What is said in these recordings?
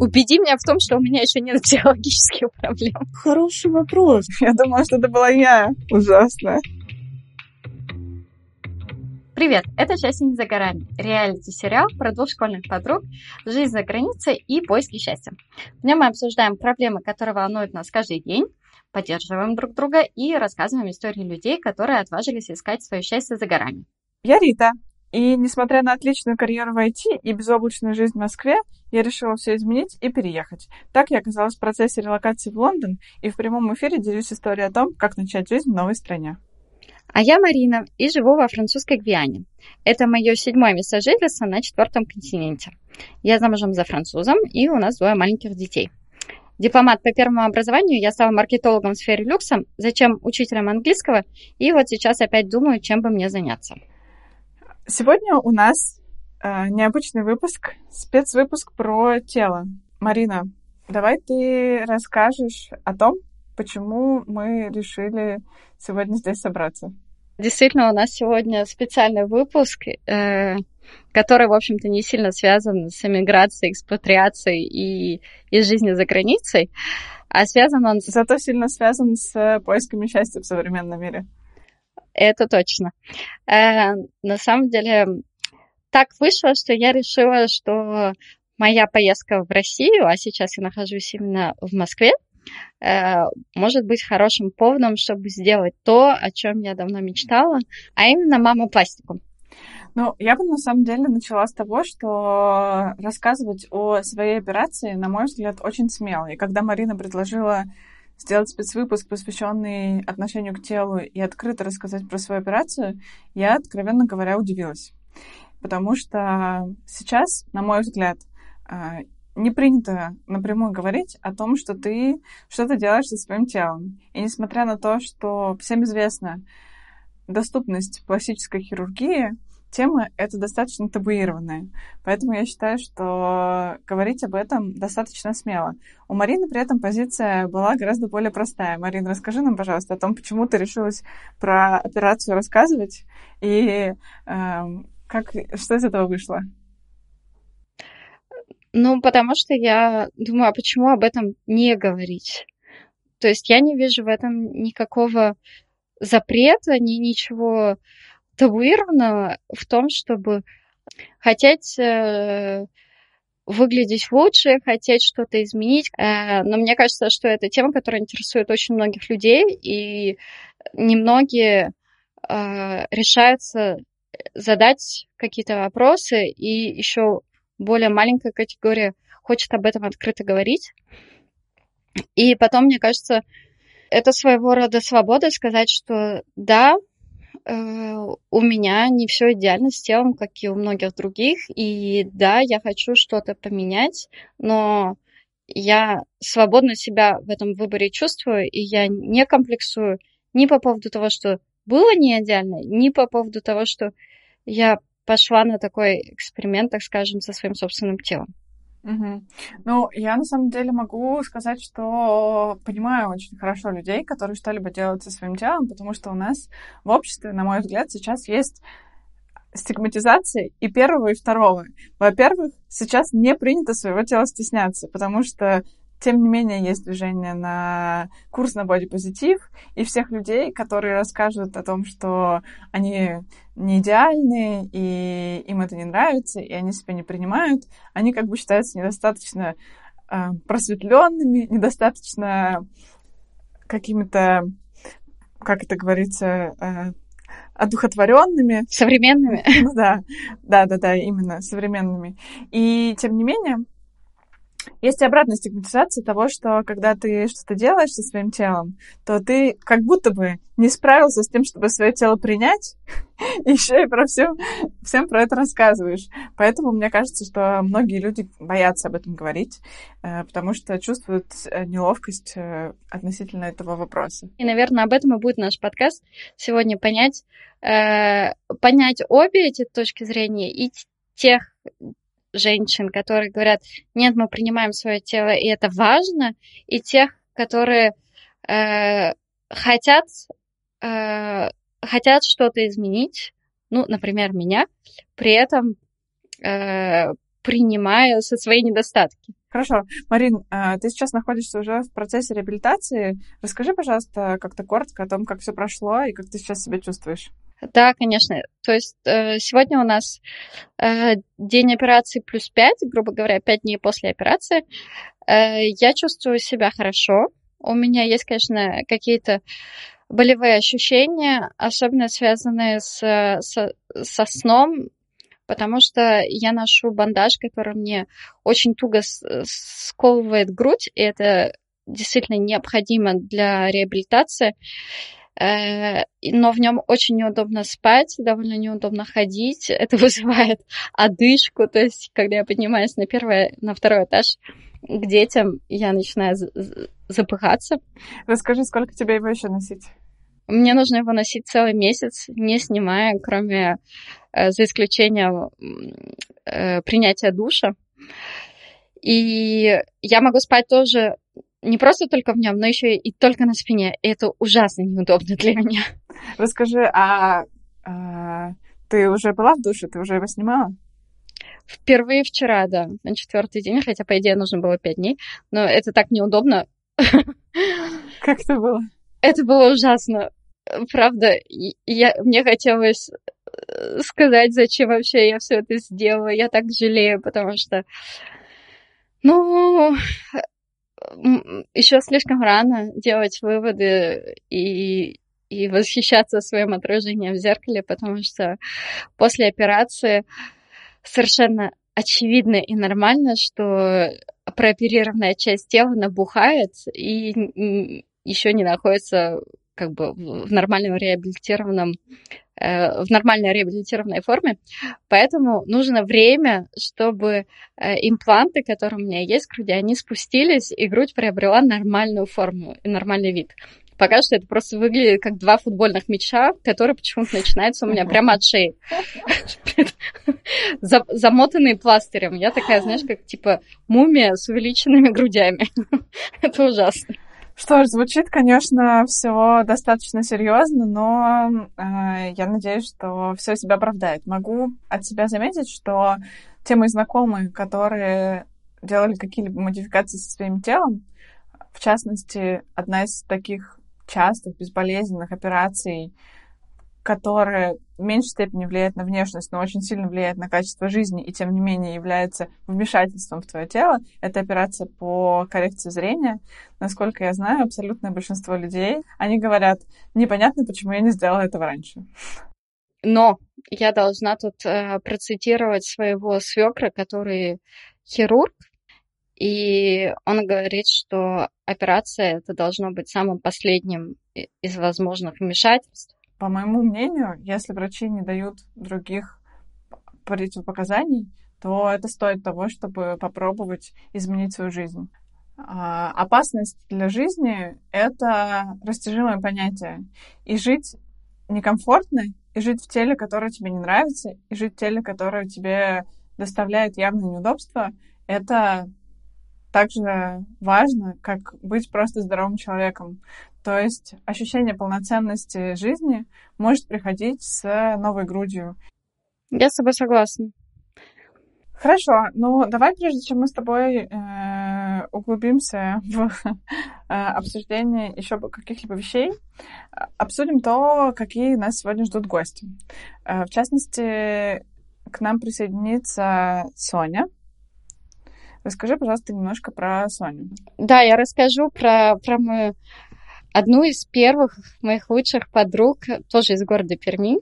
Убеди меня в том, что у меня еще нет психологических проблем. Хороший вопрос. Я думала, что это была я. Ужасно. Привет, это «Счастье не за горами» — реалити-сериал про двух школьных подруг, жизнь за границей и поиски счастья. В нем мы обсуждаем проблемы, которые волнуют нас каждый день, поддерживаем друг друга и рассказываем истории людей, которые отважились искать свое счастье за горами. Я Рита, и несмотря на отличную карьеру в IT и безоблачную жизнь в Москве, я решила все изменить и переехать. Так я оказалась в процессе релокации в Лондон и в прямом эфире делюсь историей о том, как начать жизнь в новой стране. А я Марина и живу во французской Гвиане. Это мое седьмое место жительства на четвертом континенте. Я замужем за французом, и у нас двое маленьких детей. Дипломат по первому образованию, я стала маркетологом в сфере люкса, зачем учителем английского, и вот сейчас опять думаю, чем бы мне заняться. Сегодня у нас э, необычный выпуск, спецвыпуск про тело. Марина, давай ты расскажешь о том, почему мы решили сегодня здесь собраться. Действительно, у нас сегодня специальный выпуск, э, который, в общем-то, не сильно связан с эмиграцией, экспатриацией и, и жизнью за границей, а связан он... Зато сильно связан с поисками счастья в современном мире. Это точно. Э, на самом деле, так вышло, что я решила, что моя поездка в Россию, а сейчас я нахожусь именно в Москве, э, может быть хорошим поводом, чтобы сделать то, о чем я давно мечтала, а именно мама пластику. Ну, я бы на самом деле начала с того, что рассказывать о своей операции, на мой взгляд, очень смело. И когда Марина предложила сделать спецвыпуск, посвященный отношению к телу и открыто рассказать про свою операцию, я, откровенно говоря, удивилась. Потому что сейчас, на мой взгляд, а, не принято напрямую говорить о том, что ты что-то делаешь со своим телом. И несмотря на то, что всем известна доступность пластической хирургии, тема это достаточно табуированная. Поэтому я считаю, что говорить об этом достаточно смело. У Марины при этом позиция была гораздо более простая. Марина, расскажи нам, пожалуйста, о том, почему ты решилась про операцию рассказывать и э, как, что из этого вышло. Ну, потому что я думаю, а почему об этом не говорить? То есть я не вижу в этом никакого запрета, ни ничего табуированного в том, чтобы хотеть э, выглядеть лучше, хотеть что-то изменить. Э, но мне кажется, что это тема, которая интересует очень многих людей, и немногие э, решаются задать какие-то вопросы, и еще более маленькая категория хочет об этом открыто говорить. И потом, мне кажется, это своего рода свобода сказать, что да, у меня не все идеально с телом, как и у многих других. И да, я хочу что-то поменять, но я свободно себя в этом выборе чувствую, и я не комплексую ни по поводу того, что было не идеально, ни по поводу того, что я пошла на такой эксперимент, так скажем, со своим собственным телом. Угу. Ну, я на самом деле могу сказать, что понимаю очень хорошо людей, которые что-либо делают со своим телом, потому что у нас в обществе, на мой взгляд, сейчас есть стигматизация и первого, и второго. Во-первых, сейчас не принято своего тела стесняться, потому что тем не менее, есть движение на курс на бодипозитив, и всех людей, которые расскажут о том, что они не идеальны, и им это не нравится, и они себя не принимают, они как бы считаются недостаточно э, просветленными, недостаточно какими-то, как это говорится, э, одухотворенными. Современными. Ну да, да, да, да, именно современными. И тем не менее, есть и обратная стигматизация того, что когда ты что-то делаешь со своим телом, то ты как будто бы не справился с тем, чтобы свое тело принять, и еще и про все, всем про это рассказываешь. Поэтому мне кажется, что многие люди боятся об этом говорить, э, потому что чувствуют э, неловкость э, относительно этого вопроса. И, наверное, об этом и будет наш подкаст сегодня понять, понять обе эти точки зрения и тех женщин, которые говорят, нет, мы принимаем свое тело, и это важно, и тех, которые э, хотят, э, хотят что-то изменить, ну, например, меня, при этом э, принимая со свои недостатки. Хорошо. Марин, э, ты сейчас находишься уже в процессе реабилитации. Расскажи, пожалуйста, как-то коротко о том, как все прошло и как ты сейчас себя чувствуешь. Да, конечно. То есть э, сегодня у нас э, день операции плюс 5, грубо говоря, 5 дней после операции. Я чувствую себя хорошо. У меня есть, конечно, какие-то болевые ощущения, особенно связанные с, со, со сном, потому что я ношу бандаж, который мне очень туго сковывает грудь, и это действительно необходимо для реабилитации. Э, но в нем очень неудобно спать, довольно неудобно ходить. Это вызывает одышку. То есть, когда я поднимаюсь на первый, на второй этаж к детям, я начинаю запыхаться. Расскажи, сколько тебе его еще носить? Мне нужно его носить целый месяц, не снимая, кроме Э, за исключением э, принятия душа. И я могу спать тоже не просто только в нем, но еще и только на спине. И это ужасно неудобно для меня. Расскажи, а, а ты уже была в душе? Ты уже его снимала? Впервые вчера, да, на четвертый день, хотя, по идее, нужно было пять дней, но это так неудобно. Как это было? Это было ужасно. Правда, я, мне хотелось сказать, зачем вообще я все это сделала. Я так жалею, потому что, ну, еще слишком рано делать выводы и, и восхищаться своим отражением в зеркале, потому что после операции совершенно очевидно и нормально, что прооперированная часть тела набухает и еще не находится как бы в нормальном реабилитированном Э, в нормальной реабилитированной форме. Поэтому нужно время, чтобы э, импланты, которые у меня есть в груди, они спустились, и грудь приобрела нормальную форму и нормальный вид. Пока что это просто выглядит как два футбольных мяча, которые почему-то начинаются у меня прямо от шеи. Замотанные пластырем. Я такая, знаешь, как типа мумия с увеличенными грудями. Это ужасно. Что ж, звучит, конечно, все достаточно серьезно, но э, я надеюсь, что все себя оправдает. Могу от себя заметить, что те мои знакомые, которые делали какие-либо модификации со своим телом, в частности, одна из таких частых безболезненных операций которая в меньшей степени влияет на внешность, но очень сильно влияет на качество жизни и, тем не менее, является вмешательством в твое тело, это операция по коррекции зрения. Насколько я знаю, абсолютное большинство людей, они говорят, непонятно, почему я не сделала этого раньше. Но я должна тут э, процитировать своего свекра, который хирург, и он говорит, что операция это должно быть самым последним из возможных вмешательств, по моему мнению, если врачи не дают других противопоказаний, то это стоит того, чтобы попробовать изменить свою жизнь. А, опасность для жизни — это растяжимое понятие. И жить некомфортно, и жить в теле, которое тебе не нравится, и жить в теле, которое тебе доставляет явные неудобства, это так же важно, как быть просто здоровым человеком. То есть ощущение полноценности жизни может приходить с новой грудью. Я с тобой согласна. Хорошо, ну давай, прежде чем мы с тобой э, углубимся в э, обсуждение еще каких-либо вещей, обсудим то, какие нас сегодня ждут гости. Э, в частности, к нам присоединится Соня. Расскажи, пожалуйста, немножко про Соню. Да, я расскажу про, про мою одну из первых моих лучших подруг, тоже из города Перми,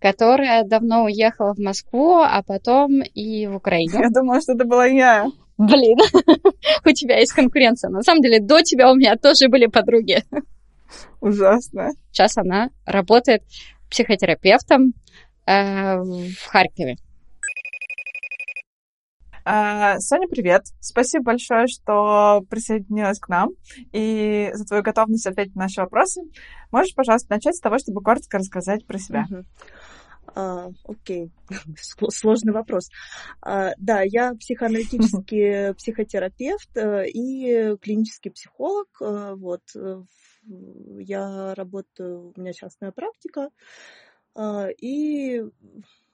которая давно уехала в Москву, а потом и в Украину. Я думала, что это была я. Блин, у тебя есть конкуренция. На самом деле, до тебя у меня тоже были подруги. Ужасно. Сейчас она работает психотерапевтом э, в Харькове. А, Соня, привет. Спасибо большое, что присоединилась к нам и за твою готовность ответить на наши вопросы. Можешь, пожалуйста, начать с того, чтобы коротко рассказать про себя? А, окей, сложный вопрос. А, да, я психоаналитический психотерапевт э, и клинический психолог. Э, вот, э, я работаю, у меня частная практика. И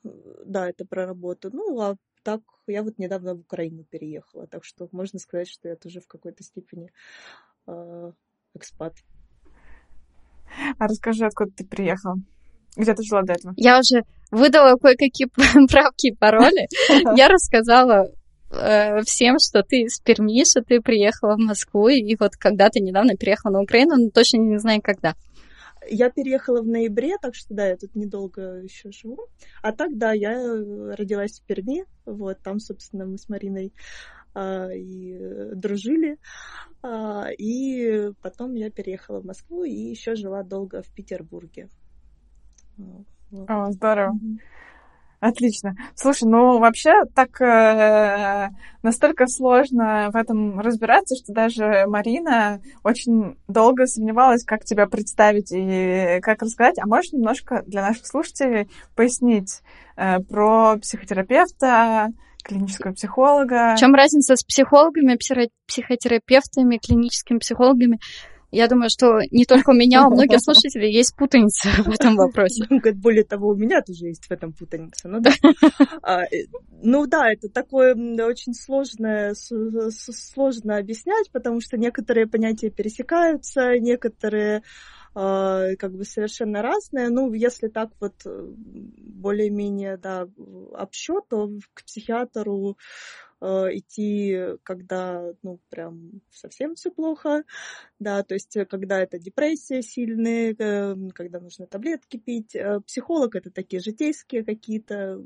да, это про работу. Ну, а так я вот недавно в Украину переехала, так что можно сказать, что я тоже в какой-то степени э, экспат. А расскажи, откуда ты приехала? Где ты жила до этого? Я уже выдала кое-какие правки и пароли. Я рассказала э, всем, что ты из Перми, что ты приехала в Москву, и вот когда ты недавно переехала на Украину, но точно не знаю когда. Я переехала в ноябре, так что да, я тут недолго еще живу. А так, да, я э, родилась в Перми. Вот там, собственно, мы с Мариной а, и дружили. А, и потом я переехала в Москву и еще жила долго в Петербурге. Вот. О, здорово. Mm-hmm. Отлично. Слушай, ну вообще так э, настолько сложно в этом разбираться, что даже Марина очень долго сомневалась, как тебя представить и как рассказать. А можешь немножко для наших слушателей пояснить э, про психотерапевта, клинического психолога? В чем разница с психологами, психотерапевтами, клиническими психологами? Я думаю, что не только у меня, у многих слушателей есть путаница в этом вопросе. Более того, у меня тоже есть в этом путаница. Ну да, а, э, ну, да это такое очень сложное, сложно объяснять, потому что некоторые понятия пересекаются, некоторые а, как бы совершенно разные. Ну, если так вот э, более-менее, да, общо, то к психиатру идти, когда, ну, прям совсем все плохо, да, то есть, э, когда это депрессия сильная, э, когда нужно таблетки пить. Психолог это такие житейские какие-то,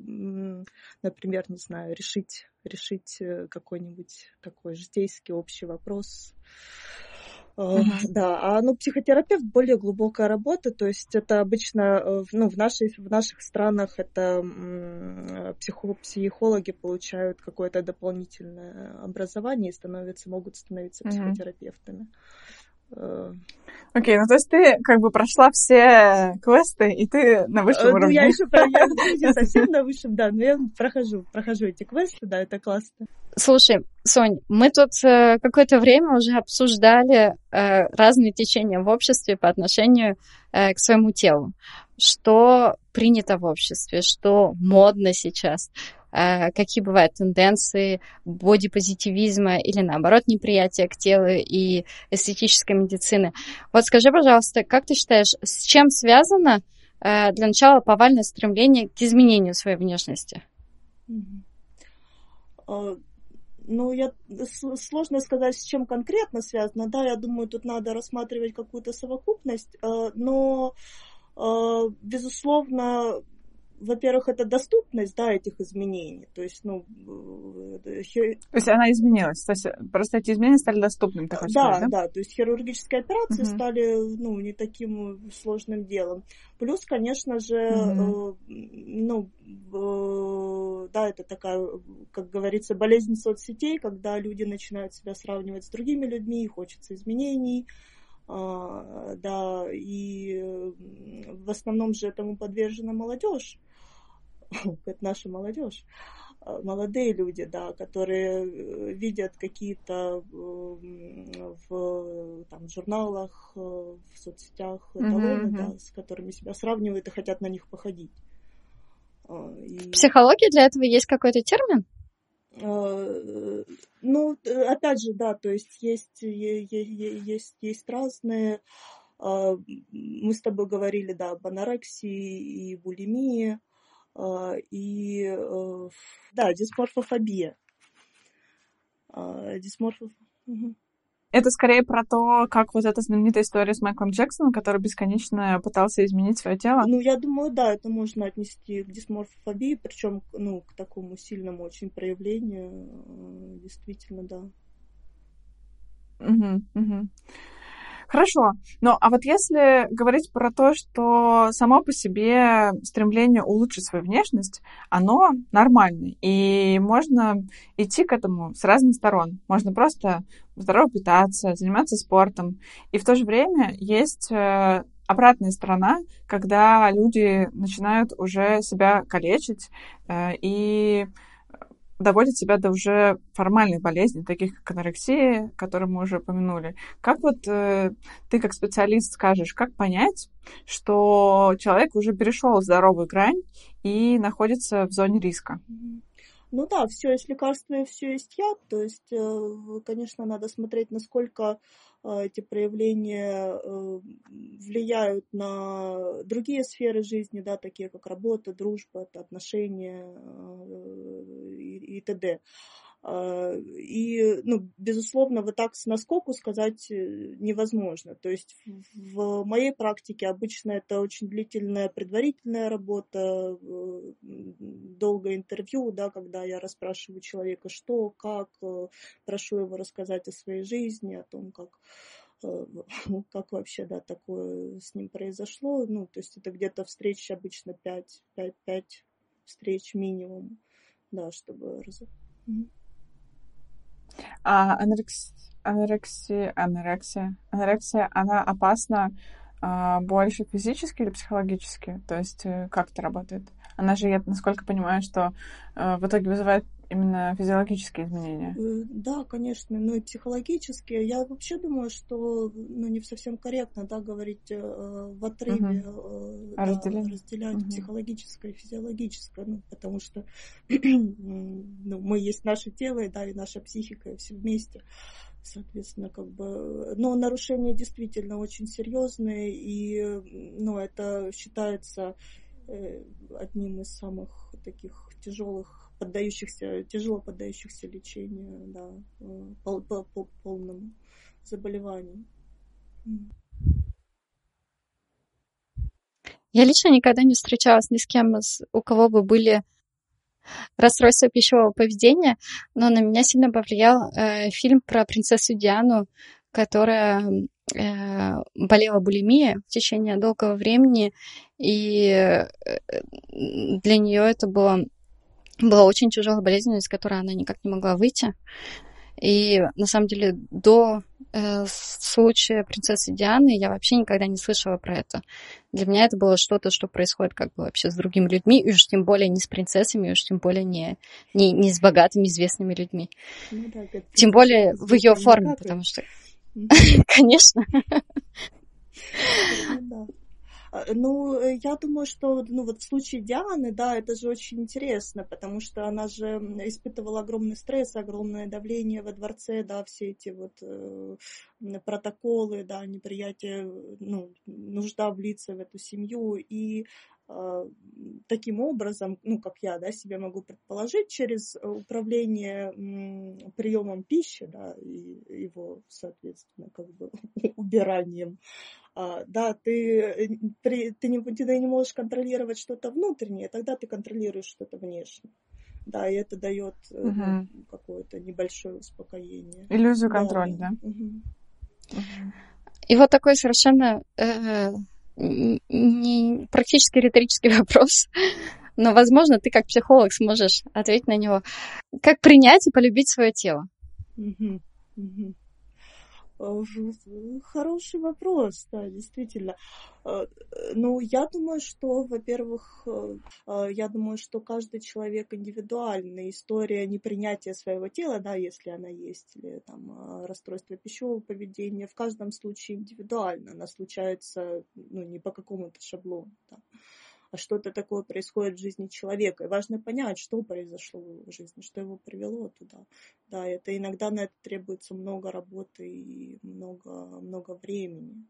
например, не знаю, решить, решить какой-нибудь такой житейский общий вопрос, Uh-huh. Да, а ну, психотерапевт более глубокая работа, то есть это обычно э, ну, в, нашей, в наших странах это психо, психологи получают какое-то дополнительное образование и становятся, могут становиться психотерапевтами. Uh-huh. Окей, okay, ну то есть ты как бы прошла все квесты, и ты на высшем уровне. Ну, я еще я не совсем на высшем, да, но я прохожу, прохожу эти квесты, да, это классно. Слушай, Сонь, мы тут э, какое-то время уже обсуждали э, разные течения в обществе по отношению э, к своему телу. Что принято в обществе, что модно сейчас. Э, какие бывают тенденции бодипозитивизма или, наоборот, неприятия к телу и эстетической медицины. Вот скажи, пожалуйста, как ты считаешь, с чем связано э, для начала повальное стремление к изменению своей внешности? А, ну, я, сложно сказать, с чем конкретно связано. Да, я думаю, тут надо рассматривать какую-то совокупность, э, но, безусловно, во-первых, это доступность, да, этих изменений. То есть, ну... Э, хир... То есть она изменилась, то есть просто эти изменения стали доступными, хочешь да, сказать, да? Да, то есть хирургические операции угу. стали, ну, не таким сложным делом. Плюс, конечно же, угу. э, ну, э, да, это такая, как говорится, болезнь соцсетей, когда люди начинают себя сравнивать с другими людьми, хочется изменений, а, да, и в основном же этому подвержена молодежь, это наша молодежь, а, молодые люди, да, которые э, видят какие-то в там, журналах, э, в соцсетях эталоны, mm-hmm. да, с которыми себя сравнивают и хотят на них походить. А, и... В психологии для этого есть какой-то термин? Э, ну, опять же, да, то есть есть, есть, есть разные. А, мы с тобой говорили, да, об анорексии и булимии, а, и, э, да, дисморфофобия. Дисморфофобия. Это скорее про то, как вот эта знаменитая история с Майклом Джексоном, который бесконечно пытался изменить свое тело. Ну, я думаю, да, это можно отнести к дисморфофобии, причем, ну, к такому сильному очень проявлению. Э, действительно, да. Угу, угу. Хорошо. Ну, а вот если говорить про то, что само по себе стремление улучшить свою внешность, оно нормальное, и можно идти к этому с разных сторон. Можно просто здорово питаться, заниматься спортом. И в то же время есть э, обратная сторона, когда люди начинают уже себя калечить э, и доводят себя до уже формальных болезней, таких как анорексия, которые мы уже упомянули. Как вот э, ты как специалист скажешь, как понять, что человек уже перешел здоровую грань и находится в зоне риска? Ну да, все есть лекарство и все есть яд. То есть, э, конечно, надо смотреть, насколько эти проявления э, влияют на другие сферы жизни, да, такие как работа, дружба, отношения и, и т.д. А, и, ну, безусловно, вот так с наскоку сказать э, невозможно. То есть в моей практике обычно это очень длительная предварительная работа, э, долгое интервью, да, когда я расспрашиваю человека, что, как, э, прошу его рассказать о своей жизни, о том, как как вообще, да, такое с ним произошло. Ну, то есть это где-то встреч обычно 5, 5, 5 встреч минимум, да, чтобы... А анорекс... анорексия, анорексия, анорексия, она опасна а, больше физически или психологически? То есть э, как это работает? Она же, я насколько понимаю, что э, в итоге вызывает именно физиологические изменения. Э, да, конечно, ну и психологические. Я вообще думаю, что ну, не совсем корректно да, говорить э, в отрыве, угу. да, разделять угу. психологическое и физиологическое, ну, потому что ну, мы есть наше тело, да, и наша психика, и все вместе. Соответственно, как бы, но нарушения действительно очень серьезные, и, ну, это считается одним из самых таких тяжелых поддающихся, тяжело поддающихся лечению, да, э, по, по, по полному заболеванию. Я лично никогда не встречалась ни с кем, у кого бы были расстройства пищевого поведения, но на меня сильно повлиял э, фильм про принцессу Диану, которая э, болела булимией в течение долгого времени, и э, для нее это было была очень тяжелая болезнь, из которой она никак не могла выйти. И на самом деле до э, случая принцессы Дианы я вообще никогда не слышала про это. Для меня это было что-то, что происходит как бы вообще с другими людьми, и уж тем более не с принцессами, и уж тем более не, не, не с богатыми известными людьми. Ну, да, тем более в ее форме, потому что... Конечно. Ну а, ну, э, я думаю, что ну, вот в случае Дианы, да, это же очень интересно, потому что она же испытывала огромный стресс, огромное давление во дворце, да, все эти вот э, протоколы, да, неприятие, ну, нужда влиться в эту семью, и э, таким образом, ну, как я, да, себе могу предположить, через управление приемом пищи, да, и его, соответственно, как бы убиранием, а, да, ты, при, ты, не, ты не можешь контролировать что-то внутреннее, тогда ты контролируешь что-то внешнее. Да, и это дает угу. ну, какое-то небольшое успокоение. Иллюзию контроля, да? да? Угу. И вот такой совершенно э, не, практически риторический вопрос, но, возможно, ты как психолог сможешь ответить на него. Как принять и полюбить свое тело? Угу. Угу. Хороший вопрос, да, действительно. Э, ну, я думаю, что, во-первых, э, я думаю, что каждый человек индивидуальный. История непринятия своего тела, да, если она есть, или там расстройство пищевого поведения, в каждом случае индивидуально. Она случается, ну, не по какому-то шаблону. Да а что-то такое происходит в жизни человека. И важно понять, что произошло в его жизни, что его привело туда. Да, это иногда на это требуется много работы и много, много времени.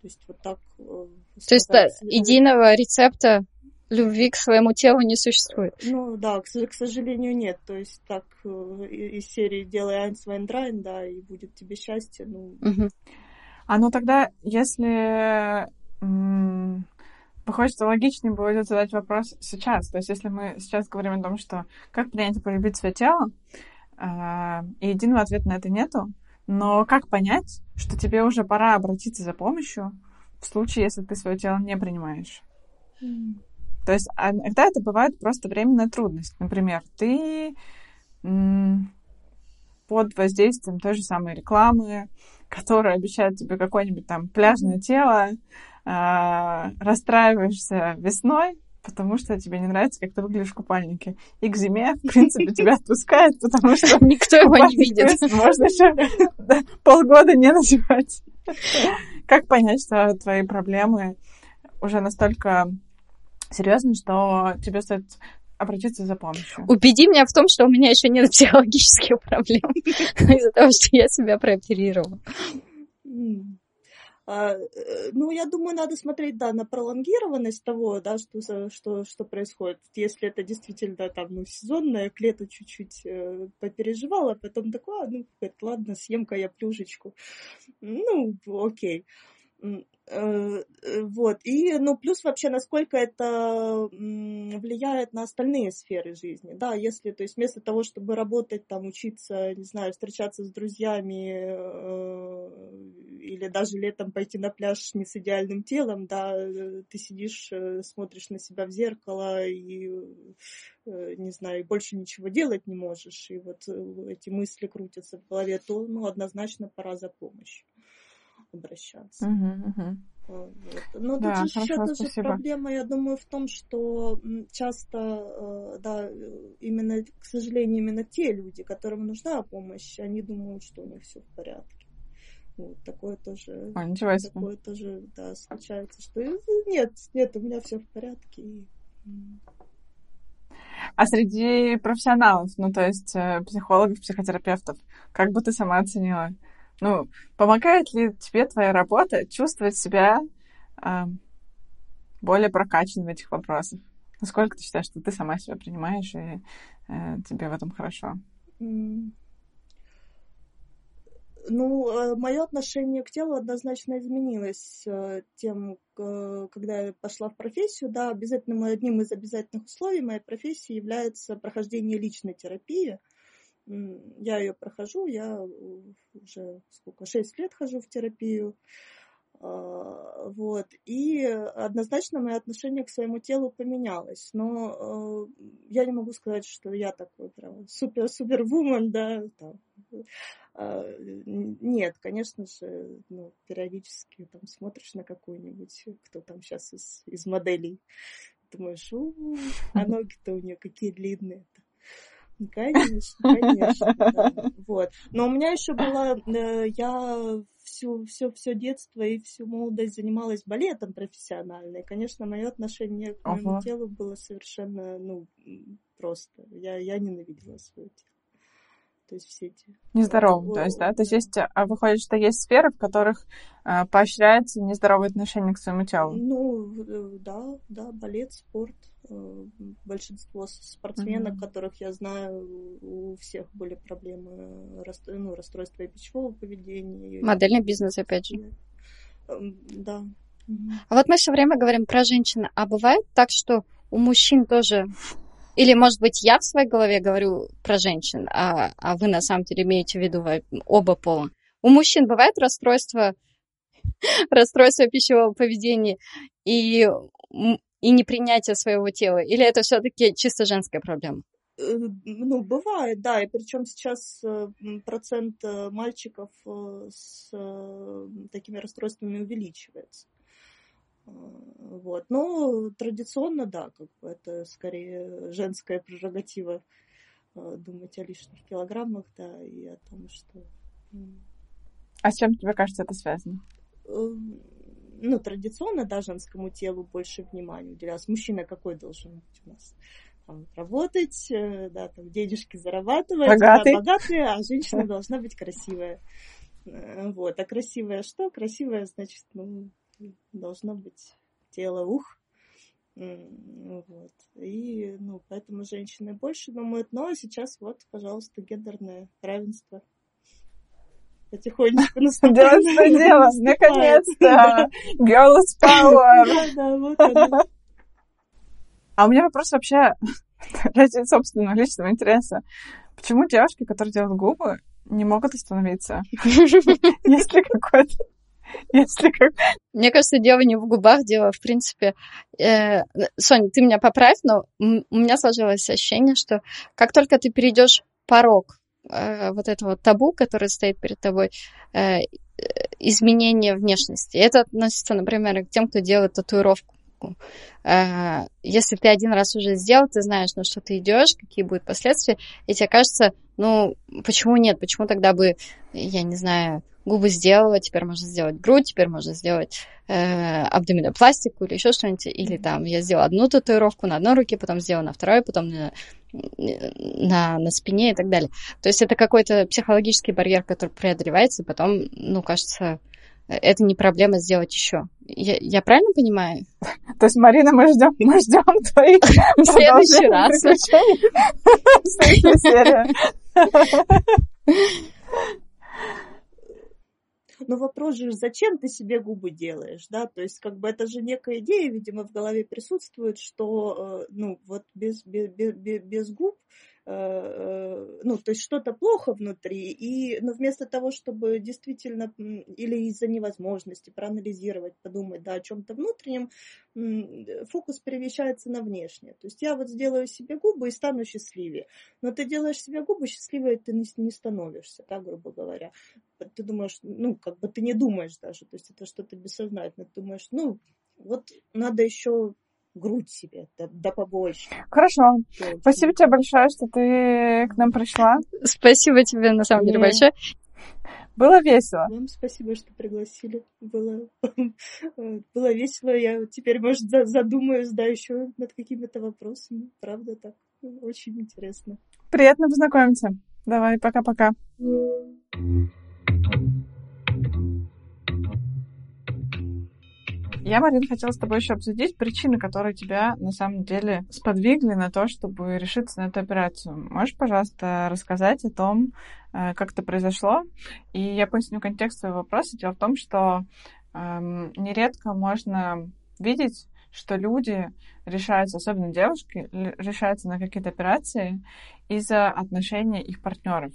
То есть вот так... Э, То есть да, единого рецепта любви к своему телу не существует. Ну да, к, к сожалению, нет. То есть так э, из серии «Делай Айнс Вайндрайн», да, и будет тебе счастье, ну... Угу. А ну тогда, если Выходит, что логичнее будет задать вопрос сейчас. То есть, если мы сейчас говорим о том, что как принять и полюбить свое тело, э, и единого ответа на это нету, но как понять, что тебе уже пора обратиться за помощью в случае, если ты свое тело не принимаешь? Mm. То есть, а иногда это бывает просто временная трудность. Например, ты под воздействием той же самой рекламы, которая обещает тебе какое-нибудь там пляжное тело, а, расстраиваешься весной, потому что тебе не нравится, как ты выглядишь в купальнике. И к зиме, в принципе, тебя отпускает, потому что... Никто его не видит. Можно еще полгода не надевать. Как понять, что твои проблемы уже настолько серьезны, что тебе стоит обратиться за помощью. Убеди меня в том, что у меня еще нет психологических проблем из-за того, что я себя прооперировала. А, э, ну, я думаю, надо смотреть, да, на пролонгированность того, да, что, что, что происходит. Если это действительно там, ну, сезонное, к лету чуть-чуть э, попереживала, потом такое, а, ну, ладно, съем-ка я плюшечку. Ну, окей. Э, вот. И, ну, плюс вообще, насколько это влияет на остальные сферы жизни. Да, если, то есть, вместо того, чтобы работать, там, учиться, не знаю, встречаться с друзьями э, или даже летом пойти на пляж не с идеальным телом, да, ты сидишь, смотришь на себя в зеркало и, не знаю, больше ничего делать не можешь, и вот эти мысли крутятся в голове, то, ну, однозначно пора за помощью обращаться. Uh-huh, uh-huh. Вот. Но да, тут еще тоже проблема, я думаю, в том, что часто, э, да, именно, к сожалению, именно те люди, которым нужна помощь, они думают, что у них все в порядке. Вот, такое тоже, а, ничего себе. такое тоже, да, случается, что нет, нет, у меня все в порядке. А среди профессионалов, ну, то есть э, психологов, психотерапевтов, как бы ты сама оценила? Ну, помогает ли тебе твоя работа чувствовать себя э, более прокачанным в этих вопросах? Насколько ты считаешь, что ты сама себя принимаешь и э, тебе в этом хорошо? Ну, э, мое отношение к телу однозначно изменилось э, тем, когда я пошла в профессию. Да, обязательно одним из обязательных условий моей профессии является прохождение личной терапии. Я ее прохожу, я уже сколько, шесть лет хожу в терапию. А, вот. И однозначно мое отношение к своему телу поменялось. Но э, я не могу сказать, что я такой прям супер-супер-вумен, да. Там. А, нет, конечно же, ну, периодически там смотришь на какую-нибудь, кто там сейчас из, из моделей, думаешь, у, а ноги-то у нее какие длинные. Конечно, конечно, да. Вот. Но у меня еще было, э, я всю, все, все детство и всю молодость занималась балетом профессионально. И, конечно, мое отношение к моему ага. телу было совершенно, ну, просто. Я, я ненавидела свое тело. То есть все эти... Нездоровым, то есть, да? То есть, есть, а выходит, что есть сферы, в которых э, поощряется нездоровое отношение к своему телу? Ну, э, да, да, балет, спорт. Э, большинство спортсменок, mm-hmm. которых я знаю, у всех были проблемы, ну, расстройства пищевого поведения. Модельный бизнес, опять же. Эм, да. А вот мы все время говорим про женщин, а бывает так, что у мужчин тоже или, может быть, я в своей голове говорю про женщин, а, а вы на самом деле имеете в виду оба пола. У мужчин бывает расстройство, расстройство пищевого поведения и, и непринятие своего тела? Или это все-таки чисто женская проблема? Э, ну, бывает, да, и причем сейчас э, процент э, мальчиков с такими расстройствами увеличивается. Вот. Но традиционно, да, как бы это скорее женская прерогатива думать о лишних килограммах, да, и о том, что... А с чем тебе кажется это связано? Ну, традиционно, да, женскому телу больше внимания уделялось. Мужчина какой должен быть у нас? Там, работать, э, да, там, денежки зарабатывать, богатый. Да, богатый, а женщина должна быть красивая. Э, вот, а красивая что? Красивая, значит, ну, должно быть тело ух. Вот. И, ну, поэтому женщины больше думают, но сейчас вот, пожалуйста, гендерное равенство потихонечку наступает. Дело дело, наконец-то! Girls power! Да, вот А у меня вопрос вообще ради собственного личного интереса. Почему девушки, которые делают губы, не могут остановиться? Есть ли какой-то Если как... Мне кажется, дело не в губах, дело, в принципе... Э, Соня, ты меня поправь, но у меня сложилось ощущение, что как только ты перейдешь порог э, вот этого табу, который стоит перед тобой, э, изменение внешности. Это относится, например, к тем, кто делает татуировку. Э, если ты один раз уже сделал, ты знаешь, на что ты идешь, какие будут последствия, и тебе кажется, ну, почему нет, почему тогда бы, я не знаю, губы сделала, теперь можно сделать грудь, теперь можно сделать э, абдоминопластику или еще что-нибудь, или там я сделала одну татуировку на одной руке, потом сделала на второй, потом на, на, на спине и так далее. То есть это какой-то психологический барьер, который преодолевается, и потом, ну, кажется, это не проблема сделать еще. Я, я правильно понимаю? То есть, Марина, мы ждем, мы ждем твоих в следующий раз. Но вопрос же, зачем ты себе губы делаешь, да? То есть, как бы это же некая идея, видимо, в голове присутствует, что, э, ну, вот без, без, без, без губ ну, то есть что-то плохо внутри, и, но вместо того, чтобы действительно, или из-за невозможности проанализировать, подумать, да, о чем-то внутреннем, фокус перемещается на внешнее. То есть я вот сделаю себе губы и стану счастливее. Но ты делаешь себе губы, счастливее ты не становишься, да, грубо говоря. Ты думаешь, ну, как бы ты не думаешь даже, то есть это что-то бессознательное. Ты думаешь, ну, вот надо еще грудь себе, да, да побольше. Хорошо. Девочки. Спасибо тебе большое, что ты к нам пришла. Спасибо тебе, на самом деле, большое. Было весело. Вам спасибо, что пригласили. Было, было весело. Я теперь, может, задумаюсь, да, еще над какими-то вопросами. Правда, так очень интересно. Приятно познакомиться. Давай, пока-пока. Я, Марин, хотела с тобой еще обсудить причины, которые тебя на самом деле сподвигли на то, чтобы решиться на эту операцию. Можешь, пожалуйста, рассказать о том, э, как это произошло? И я поясню контекст своего вопроса. Дело в том, что эм, нередко можно видеть, что люди решаются, особенно девушки, решаются на какие-то операции из-за отношения их партнеров.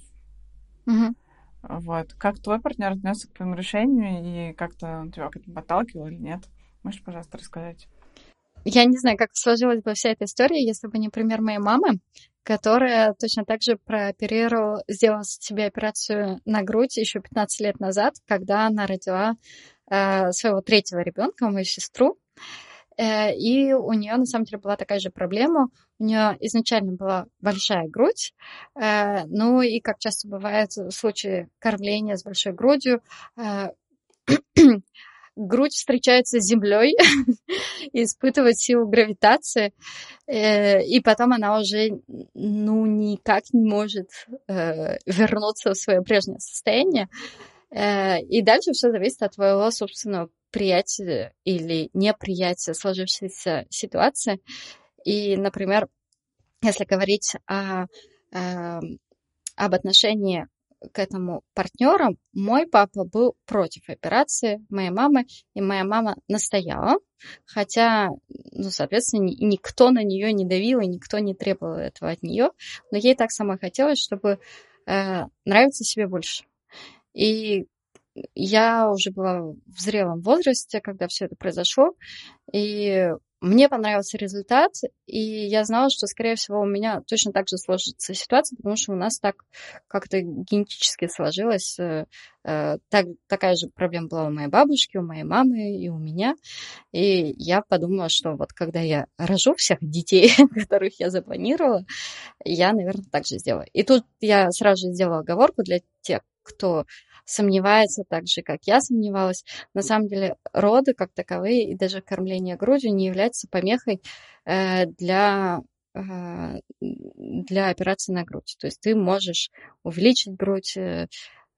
Угу. Вот. Как твой партнер отнесся к твоему решению и как-то тебя к этому подталкивал или нет? Можешь, пожалуйста, рассказать? Я не знаю, как сложилась бы вся эта история, если бы не пример моей мамы, которая точно так же прооперировала, сделала себе операцию на грудь еще 15 лет назад, когда она родила э, своего третьего ребенка, мою сестру. Э, и у нее на самом деле была такая же проблема. У нее изначально была большая грудь, э, ну и как часто бывает в случае кормления с большой грудью, э, грудь встречается с землей и испытывает силу гравитации, э, и потом она уже ну никак не может э, вернуться в свое прежнее состояние. Э, и дальше все зависит от твоего собственного приятия или неприятия сложившейся ситуации. И, например, если говорить о, об отношении к этому партнеру, мой папа был против операции моей мамы, и моя мама настояла, хотя, ну, соответственно, никто на нее не давил, и никто не требовал этого от нее, но ей так самой хотелось, чтобы э, нравиться себе больше. И я уже была в зрелом возрасте, когда все это произошло, и мне понравился результат, и я знала, что, скорее всего, у меня точно так же сложится ситуация, потому что у нас так как-то генетически сложилось. Э, э, так, такая же проблема была у моей бабушки, у моей мамы и у меня. И я подумала, что вот когда я рожу всех детей, которых я запланировала, я, наверное, так же сделаю. И тут я сразу же сделала оговорку для тех, кто сомневается так же, как я сомневалась. На самом деле роды как таковые и даже кормление грудью не являются помехой э, для э, для операции на грудь. То есть ты можешь увеличить грудь,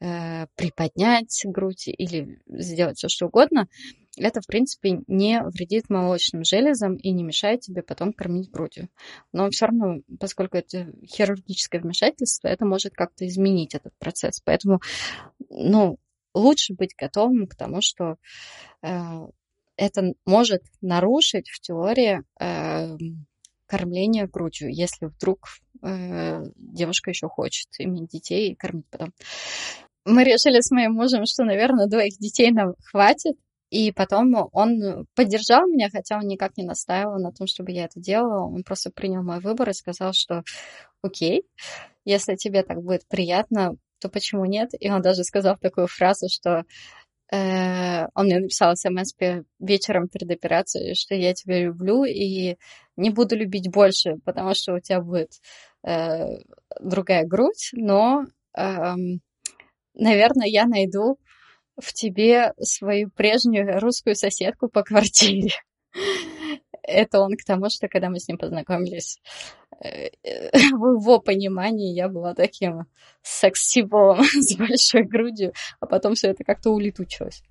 э, приподнять грудь или сделать все что угодно, это, в принципе, не вредит молочным железам и не мешает тебе потом кормить грудью. Но все равно, поскольку это хирургическое вмешательство, это может как-то изменить этот процесс. Поэтому, ну, лучше быть готовым к тому, что э, это может нарушить в теории э, кормление грудью, если вдруг э, девушка еще хочет иметь детей и кормить потом. Мы решили с моим мужем, что, наверное, двоих детей нам хватит, и потом он поддержал меня, хотя он никак не настаивал на том, чтобы я это делала. Он просто принял мой выбор и сказал, что окей, если тебе так будет приятно, то почему нет? И он даже сказал такую фразу, что Э, он мне написал смс вечером перед операцией, что я тебя люблю и не буду любить больше, потому что у тебя будет э, другая грудь, но, э, наверное, я найду в тебе свою прежнюю русскую соседку по квартире. Это он к тому, что когда мы с ним познакомились, э, в его понимании я была таким секс-символом с большой грудью, а потом все это как-то улетучилось.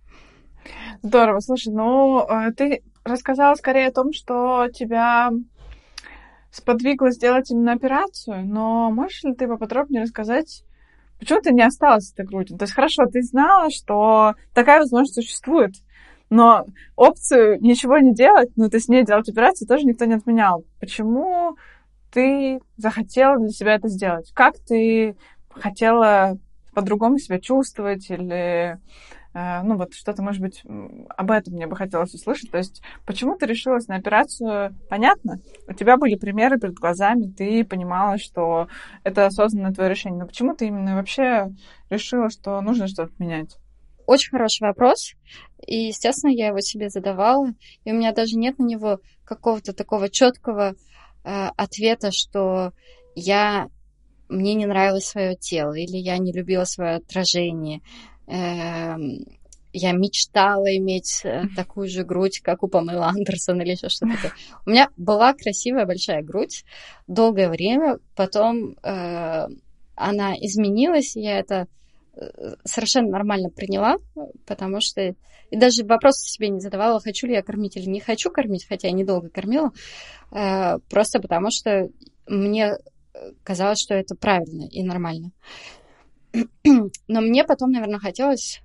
Здорово. Слушай, ну, э, ты рассказала скорее о том, что тебя сподвигло сделать именно операцию, но можешь ли ты поподробнее рассказать, почему ты не осталась с этой грудью? То есть, хорошо, ты знала, что такая возможность существует, но опцию ничего не делать, ну, то есть не делать операцию тоже никто не отменял. Почему ты захотела для себя это сделать? Как ты хотела по-другому себя чувствовать или ну вот что-то, может быть, об этом мне бы хотелось услышать. То есть, почему ты решилась на операцию? Понятно, у тебя были примеры перед глазами, ты понимала, что это осознанное твое решение. Но почему ты именно вообще решила, что нужно что-то менять? Очень хороший вопрос. И, естественно, я его себе задавала. И у меня даже нет на него какого-то такого четкого э, ответа, что я мне не нравилось свое тело, или я не любила свое отражение, я мечтала иметь э, такую же грудь, как у Памела Андерсон или еще что-то такое. У меня была красивая большая грудь долгое время, потом э, она изменилась, я это э, совершенно нормально приняла, потому что и даже вопрос себе не задавала, хочу ли я кормить или не хочу кормить, хотя я недолго кормила, э, просто потому что мне казалось, что это правильно и нормально. Но мне потом, наверное, хотелось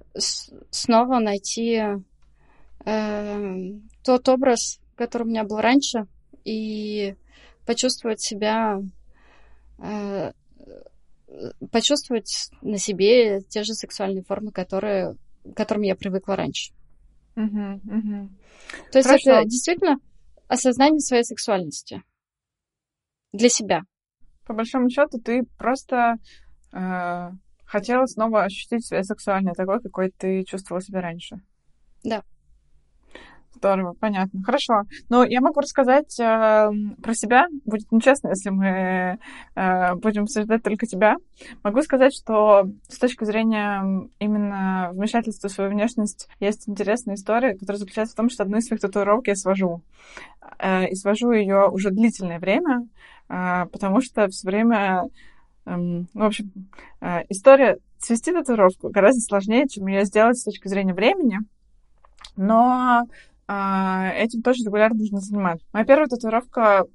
снова найти э, тот образ, который у меня был раньше, и почувствовать себя, э, почувствовать на себе те же сексуальные формы, которые, к которым я привыкла раньше. То есть Хорошо. это действительно осознание своей сексуальности для себя. По большому счету, ты просто э, хотела снова ощутить себя сексуальной, такой, какой ты чувствовала себя раньше. Да. Здорово, понятно. Хорошо. Но я могу рассказать э, про себя. Будет нечестно, если мы э, будем обсуждать только тебя. Могу сказать, что с точки зрения именно вмешательства в свою внешность есть интересная история, которая заключается в том, что одну из своих татуировок я свожу. Э, и свожу ее уже длительное время, э, потому что все время в общем, э, история свести татуировку гораздо сложнее, чем ее сделать с точки зрения времени, но э, этим тоже регулярно нужно заниматься. Моя первая татуировка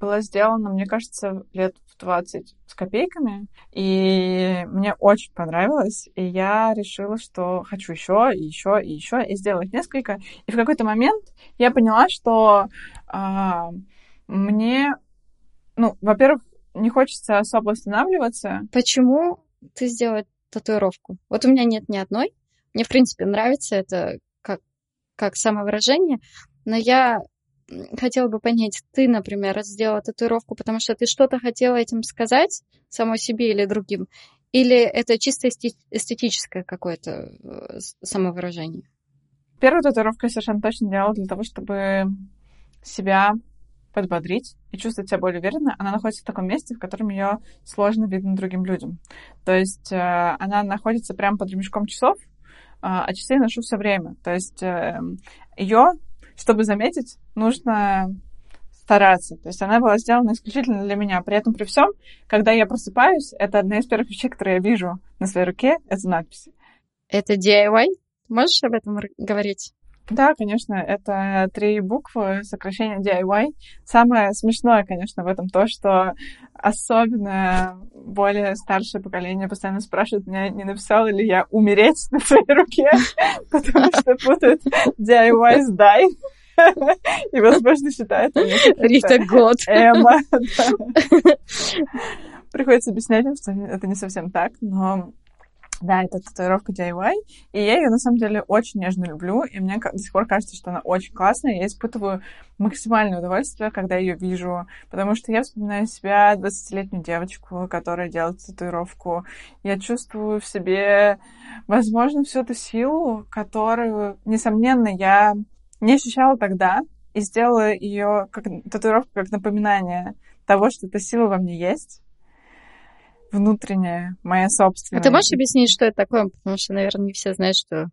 была сделана, мне кажется, лет в 20 с копейками, и мне очень понравилось, и я решила, что хочу еще, и еще, и еще, и сделать несколько. И в какой-то момент я поняла, что э, мне, ну, во-первых, не хочется особо останавливаться. Почему ты сделала татуировку? Вот у меня нет ни одной. Мне, в принципе, нравится это как, как самовыражение, но я хотела бы понять, ты, например, сделала татуировку, потому что ты что-то хотела этим сказать самой себе или другим, или это чисто эстетическое какое-то э, самовыражение? Первую татуировку я совершенно точно делала для того, чтобы себя подбодрить и чувствовать себя более уверенно, она находится в таком месте, в котором ее сложно видно другим людям. То есть э, она находится прямо под ремешком часов, э, а часы я ношу все время. То есть э, ее, чтобы заметить, нужно стараться. То есть она была сделана исключительно для меня. При этом при всем, когда я просыпаюсь, это одна из первых вещей, которые я вижу на своей руке, это надписи. Это DIY? Можешь об этом говорить? Да, конечно, это три буквы, сокращение DIY. Самое смешное, конечно, в этом то, что особенно более старшее поколение постоянно спрашивает меня, не написала ли я умереть на своей руке, потому что путают DIY с die. И, возможно, считают Рита Год. Эма. Приходится объяснять им, что это не совсем так, но Да, это татуировка DIY, и я ее на самом деле очень нежно люблю, и мне до сих пор кажется, что она очень классная. Я испытываю максимальное удовольствие, когда ее вижу, потому что я вспоминаю себя 20-летнюю девочку, которая делает татуировку. Я чувствую в себе, возможно, всю эту силу, которую, несомненно, я не ощущала тогда, и сделала ее как татуировку как напоминание того, что эта сила во мне есть внутренняя, моя собственная. А ты можешь объяснить, что это такое? Потому что, наверное, не все знают, что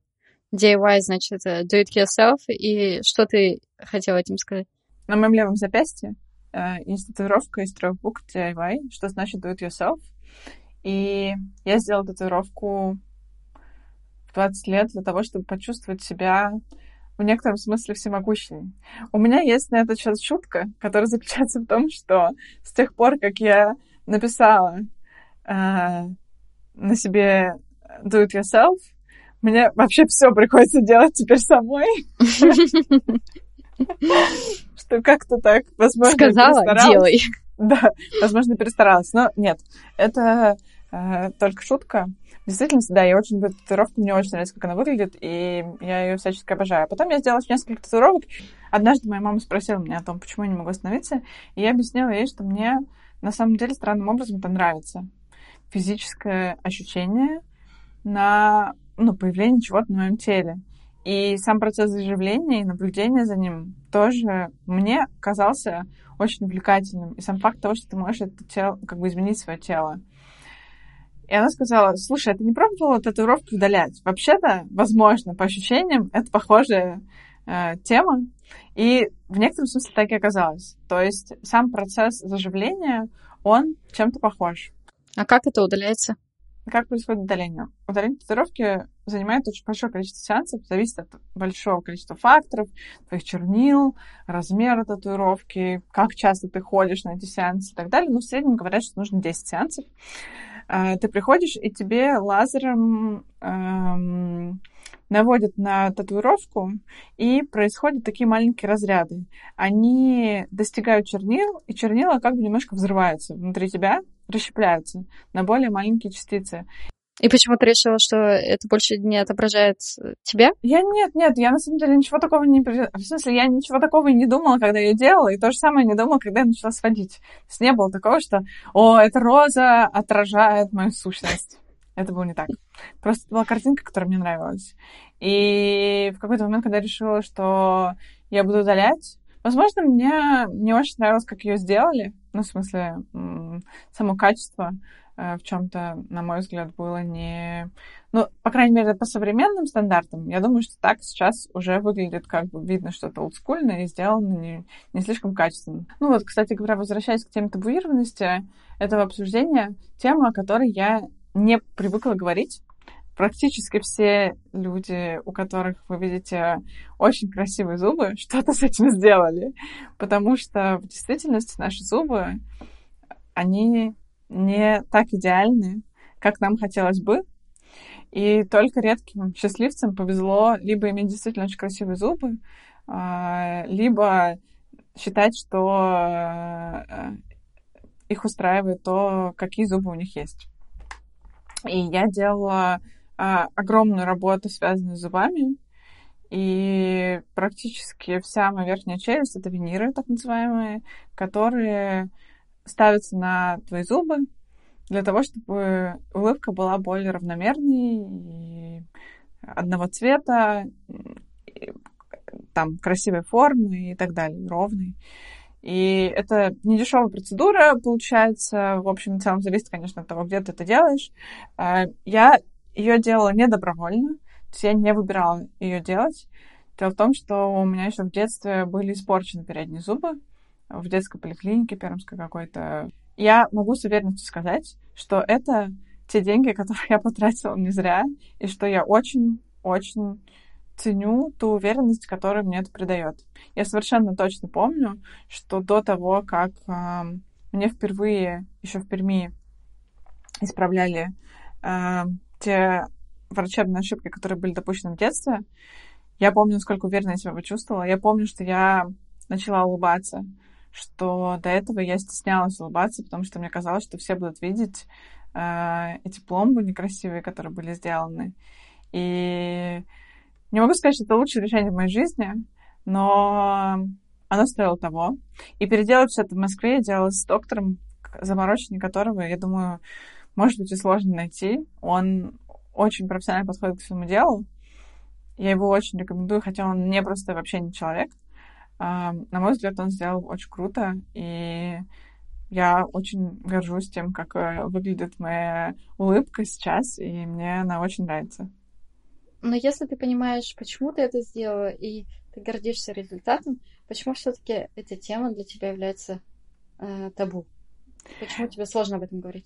DIY значит э, do it yourself, и что ты хотела этим сказать? На моем левом запястье э, есть татуировка из трех букв DIY, что значит do it yourself. И я сделала татуировку в 20 лет для того, чтобы почувствовать себя в некотором смысле всемогущей. У меня есть на этот счет шутка, которая заключается в том, что с тех пор, как я написала э, на себе do it yourself, мне вообще все приходится делать теперь самой. Что как-то так, возможно, Сказала, делай. Да, возможно, перестаралась. Но нет, это э, только шутка. В действительности, да, я очень люблю татуировку, мне очень нравится, как она выглядит, и я ее всячески обожаю. Потом я сделала несколько татуировок. Однажды моя мама спросила меня о том, почему я не могу остановиться, и я объяснила ей, что мне на самом деле странным образом это нравится физическое ощущение на ну, появление чего-то на моем теле. И сам процесс заживления и наблюдения за ним тоже мне казался очень увлекательным. И сам факт того, что ты можешь это тело, как бы изменить свое тело. И она сказала, слушай, а ты не пробовала татуировки удалять? Вообще-то, возможно, по ощущениям, это похожая э, тема. И в некотором смысле так и оказалось. То есть сам процесс заживления, он чем-то похож. А как это удаляется? Как происходит удаление? Удаление татуировки занимает очень большое количество сеансов, зависит от большого количества факторов, твоих чернил, размера татуировки, как часто ты ходишь на эти сеансы и так далее. Но ну, в среднем говорят, что нужно 10 сеансов. А, ты приходишь, и тебе лазером эм, наводят на татуировку, и происходят такие маленькие разряды. Они достигают чернил, и чернила как бы немножко взрываются внутри тебя, расщепляются на более маленькие частицы. И почему ты решила, что это больше не отображает э, тебя? Я нет, нет, я на самом деле ничего такого не... В смысле, я ничего такого и не думала, когда я делала, и то же самое не думала, когда я начала сводить. То есть не было такого, что, о, эта роза отражает мою сущность. Это было не так. Просто была картинка, которая мне нравилась. И в какой-то момент, когда я решила, что я буду удалять, возможно, мне не очень нравилось, как ее сделали. Ну, в смысле, само качество э, в чем-то, на мой взгляд, было не... Ну, по крайней мере, по современным стандартам, я думаю, что так сейчас уже выглядит, как бы видно, что это олдскульно и сделано не, не слишком качественно. Ну вот, кстати говоря, возвращаясь к теме табуированности этого обсуждения, тема, о которой я не привыкла говорить. Практически все люди, у которых вы видите очень красивые зубы, что-то с этим сделали. Потому что в действительности наши зубы, они не так идеальны, как нам хотелось бы. И только редким счастливцам повезло либо иметь действительно очень красивые зубы, а, либо считать, что э, их устраивает то, какие зубы у них есть. И я делала а, огромную работу, связанную с зубами. И практически вся моя верхняя челюсть — это виниры, так называемые, которые ставятся на твои зубы для того, чтобы улыбка была более равномерной и одного цвета, и, там, красивой формы и так далее, ровной. И это не дешевая процедура, получается. В общем, в целом зависит, конечно, от того, где ты это делаешь. А, я ее делала не добровольно, то есть я не выбирала ее делать. Дело в том, что у меня еще в детстве были испорчены передние зубы в детской поликлинике пермской какой-то. Я могу с уверенностью сказать, что это те деньги, которые я потратила не зря, и что я очень-очень ценю ту уверенность, которую мне это придает. Я совершенно точно помню, что до того, как э, мне впервые еще в Перми исправляли э, те врачебные ошибки, которые были допущены в детстве, я помню, насколько уверенно я себя почувствовала. Я помню, что я начала улыбаться, что до этого я стеснялась улыбаться, потому что мне казалось, что все будут видеть э, эти пломбы некрасивые, которые были сделаны. И не могу сказать, что это лучшее решение в моей жизни, но оно стоило того. И переделать все это в Москве я делала с доктором, заморочение которого, я думаю, может быть и сложно найти. Он очень профессионально подходит к своему делу. Я его очень рекомендую, хотя он не просто вообще не человек. А, на мой взгляд, он сделал очень круто, и я очень горжусь тем, как э, выглядит моя улыбка сейчас, и мне она очень нравится. Но если ты понимаешь, почему ты это сделала, и ты гордишься результатом, почему все-таки эта тема для тебя является э, табу? Почему тебе сложно об этом говорить?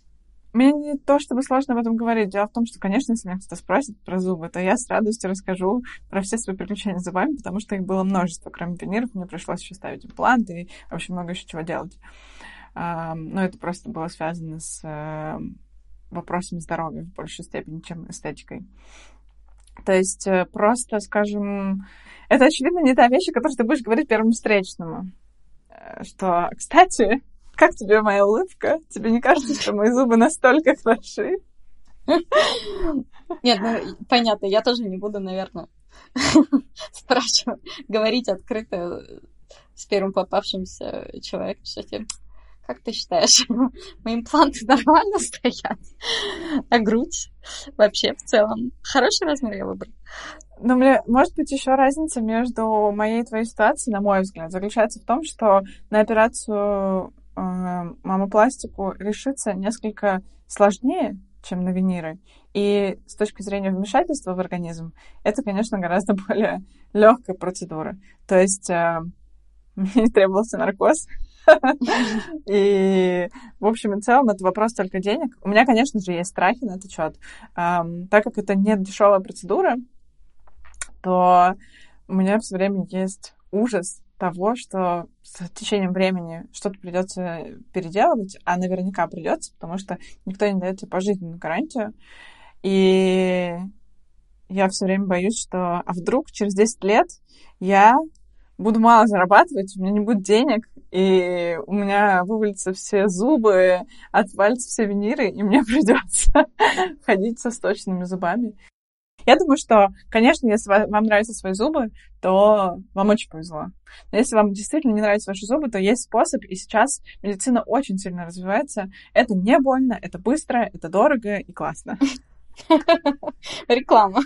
Мне не то, чтобы сложно об этом говорить. Дело в том, что, конечно, если меня кто-то спросит про зубы, то я с радостью расскажу про все свои приключения с зубами, потому что их было множество. Кроме виниров, мне пришлось еще ставить импланты и вообще много еще чего делать. Но это просто было связано с э, вопросами здоровья в большей степени, чем эстетикой. То есть э, просто, скажем, это, очевидно, не та вещь, о которой ты будешь говорить первому встречному. Э, что, кстати, как тебе моя улыбка? Тебе не кажется, что мои зубы настолько хороши? Нет, ну, понятно, я тоже не буду, наверное, спрашивать, говорить открыто с первым попавшимся человеком, что тебе как ты считаешь, мои импланты нормально стоят? А грудь вообще в целом? Хороший размер я выбрал. Но мне, может быть, еще разница между моей и твоей ситуацией, на мой взгляд, заключается в том, что на операцию мамопластику решиться несколько сложнее, чем на виниры. И с точки зрения вмешательства в организм, это, конечно, гораздо более легкая процедура. То есть э, мне не требовался наркоз, И, в общем и целом, это вопрос только денег. У меня, конечно же, есть страхи на этот счет. Так как это не дешевая процедура, то у меня все время есть ужас того, что с течением времени что-то придется переделывать, а наверняка придется, потому что никто не дает тебе пожизненную гарантию. И я все время боюсь, что а вдруг через 10 лет я буду мало зарабатывать, у меня не будет денег, и у меня вывалятся все зубы, отвалятся все виниры, и мне придется ходить со сточными зубами. Я думаю, что, конечно, если вам нравятся свои зубы, то вам очень повезло. Но если вам действительно не нравятся ваши зубы, то есть способ, и сейчас медицина очень сильно развивается. Это не больно, это быстро, это дорого и классно. Реклама.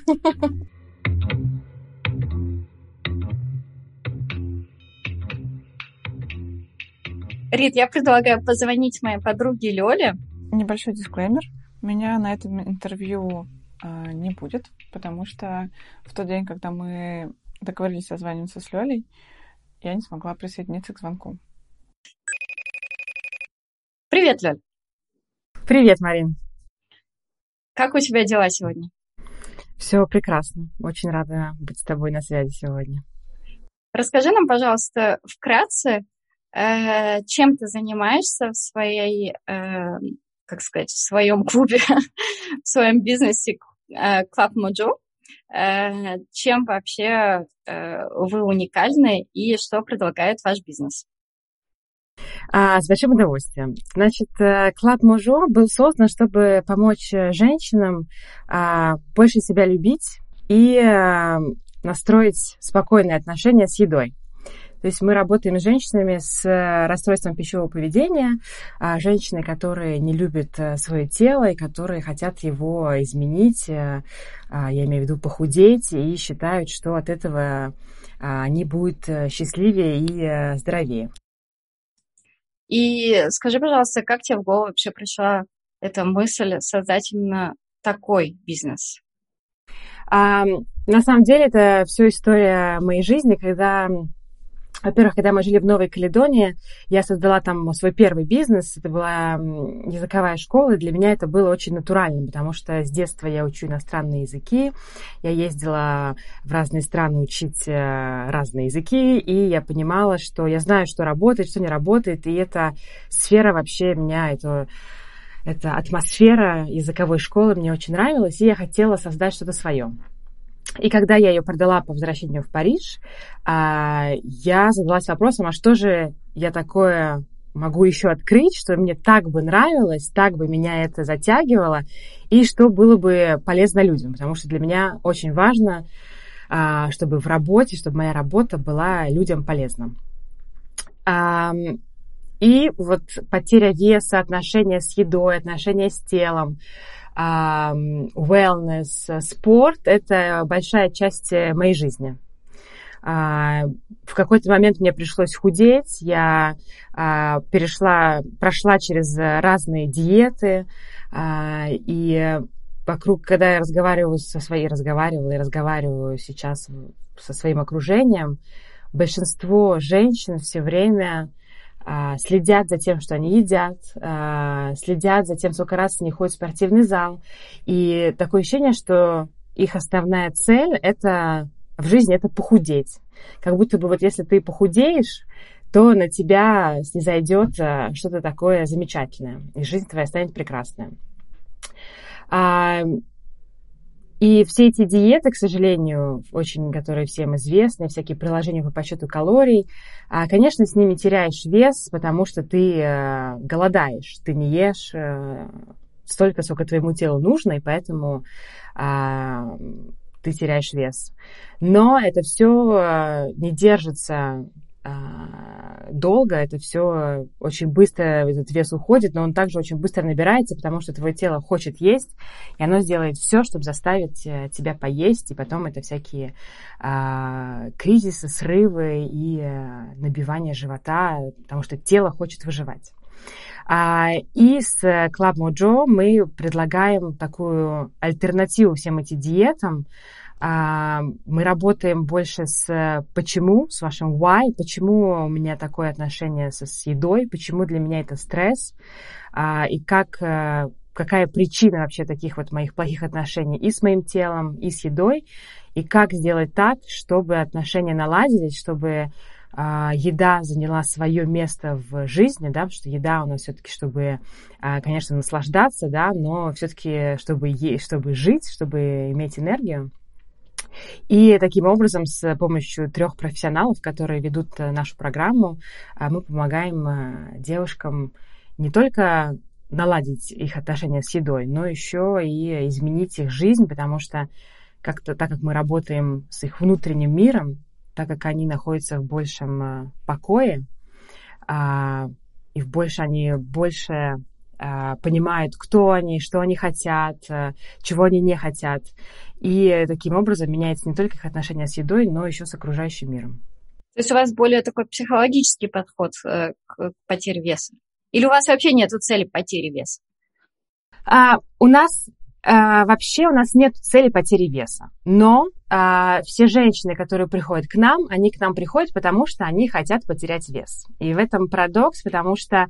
Рит, я предлагаю позвонить моей подруге Лёле. Небольшой дисклеймер. Меня на этом интервью не будет, потому что в тот день, когда мы договорились созваниваться с Лёлей, я не смогла присоединиться к звонку. Привет, Лёль. Привет, Марин. Как у тебя дела сегодня? Все прекрасно. Очень рада быть с тобой на связи сегодня. Расскажи нам, пожалуйста, вкратце, Э, чем ты занимаешься в своей, э, как сказать, в своем клубе, в своем бизнесе Club Mojo, чем вообще вы уникальны и что предлагает ваш бизнес? А, с большим удовольствием. Значит, Club Mojo был создан, чтобы помочь женщинам а, больше себя любить и настроить спокойные отношения с едой. То есть мы работаем с женщинами с э, расстройством пищевого поведения, а женщины, которые не любят э, свое тело и которые хотят его изменить, э, а, я имею в виду похудеть, и считают, что от этого а, они будут счастливее и здоровее. И скажи, пожалуйста, как тебе в голову вообще пришла эта мысль создать именно такой бизнес? А, на самом деле это все история моей жизни, когда во-первых, когда мы жили в Новой Каледонии, я создала там свой первый бизнес. Это была языковая школа, и для меня это было очень натуральным, потому что с детства я учу иностранные языки. Я ездила в разные страны учить э, разные языки, и я понимала, что я знаю, что работает, что не работает, и эта сфера вообще меня, это эта атмосфера языковой школы мне очень нравилась, и я хотела создать что-то свое. И когда я ее продала по возвращению в Париж, а, я задалась вопросом, а что же я такое могу еще открыть, что мне так бы нравилось, так бы меня это затягивало, и что было бы полезно людям, потому что для меня очень важно, а, чтобы в работе, чтобы моя работа была людям полезна. И вот потеря веса, отношения с едой, отношения с телом, wellness, спорт – это большая часть моей жизни. А, в какой-то момент мне пришлось худеть, я а, перешла, прошла через разные диеты, а, и вокруг, когда я разговариваю со своей, разговаривала и разговариваю сейчас со своим окружением, большинство женщин все время следят за тем, что они едят, следят за тем, сколько раз они ходят в спортивный зал. И такое ощущение, что их основная цель – это в жизни это похудеть. Как будто бы вот если ты похудеешь, то на тебя снизойдет э, что-то такое замечательное, и жизнь твоя станет прекрасная. И все эти диеты, к сожалению, очень, которые всем известны, всякие приложения по подсчету калорий, а, конечно, с ними теряешь вес, потому что ты а, голодаешь, ты не ешь а, столько, сколько твоему телу нужно, и поэтому а, ты теряешь вес. Но это все э, не держится долго, это все очень быстро, этот вес уходит, но он также очень быстро набирается, потому что твое тело хочет есть, и оно сделает все, чтобы заставить э, тебя поесть, и потом это всякие а, кризисы, срывы и а, набивание живота, потому что тело хочет выживать. А, и с Club Mojo мы предлагаем такую альтернативу всем этим диетам. А, мы работаем больше с почему, с вашим why, почему у меня такое отношение со, с едой, почему для меня это стресс, а, и как э, какая причина вообще таких вот моих плохих отношений и с моим телом, и с едой, и как сделать так, чтобы отношения наладились, чтобы а, еда заняла свое место в жизни, да, потому что еда у нас все-таки, чтобы, конечно, наслаждаться, да, но все-таки, чтобы, есть, чтобы жить, чтобы иметь энергию. И таким образом, с помощью трех профессионалов, которые ведут э, нашу программу, а, мы помогаем э, девушкам не только наладить их отношения с едой, но еще и изменить их жизнь, потому что как-то так как мы работаем с их внутренним миром, так как они находятся в большем э, покое, а, и в больше они больше понимают, кто они, что они хотят, а, чего они не хотят. И таким образом меняется не только их отношения с едой, но еще с окружающим миром. То есть у вас более такой психологический подход э, к потере веса? Или у вас вообще нет цели потери веса? А, у нас а, вообще у нас нет цели потери веса. Но а, все женщины, которые приходят к нам, они к нам приходят, потому что они хотят потерять вес. И в этом парадокс, потому что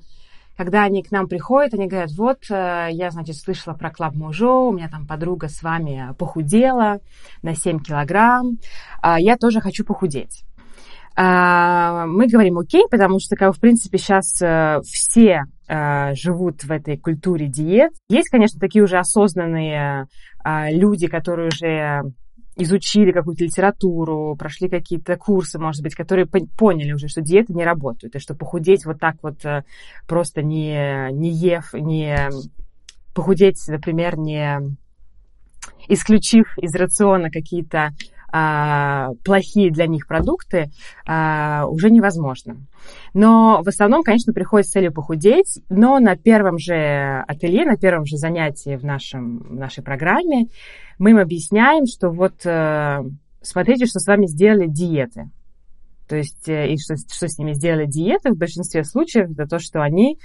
когда они к нам приходят, они говорят, вот, э, я, значит, слышала про Club Мужо, у меня там подруга с вами похудела на 7 килограмм, а я тоже хочу похудеть. А, мы говорим окей, потому что, как, в принципе, сейчас э, все э, живут в этой культуре диет. Есть, конечно, такие уже осознанные люди, которые уже изучили какую-то литературу, прошли какие-то курсы, может быть, которые поняли уже, что диеты не работают, и что похудеть вот так вот э, просто не, не ев, не похудеть, например, не исключив из рациона какие-то а, плохие для них продукты, а, уже невозможно. Но в основном, конечно, приходит с целью похудеть, но на первом же ателье, на первом же занятии в, нашем, в нашей программе мы им объясняем, что вот э, смотрите, что с вами сделали диеты. То есть, э, и что, что с ними сделали диеты в большинстве случаев, это то, что они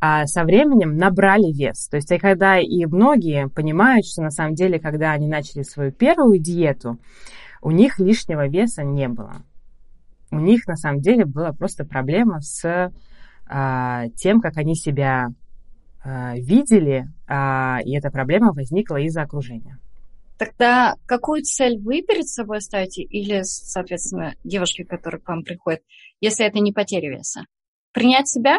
а, со временем набрали вес. То есть, и когда и многие понимают, что на самом деле, когда они начали свою первую диету, у них лишнего веса не было. У них на самом деле была просто проблема с а, тем, как они себя а, видели, а, и эта проблема возникла из-за окружения. Тогда какую цель вы перед собой ставите или, соответственно, девушки, которые к вам приходят, если это не потеря веса? Принять себя?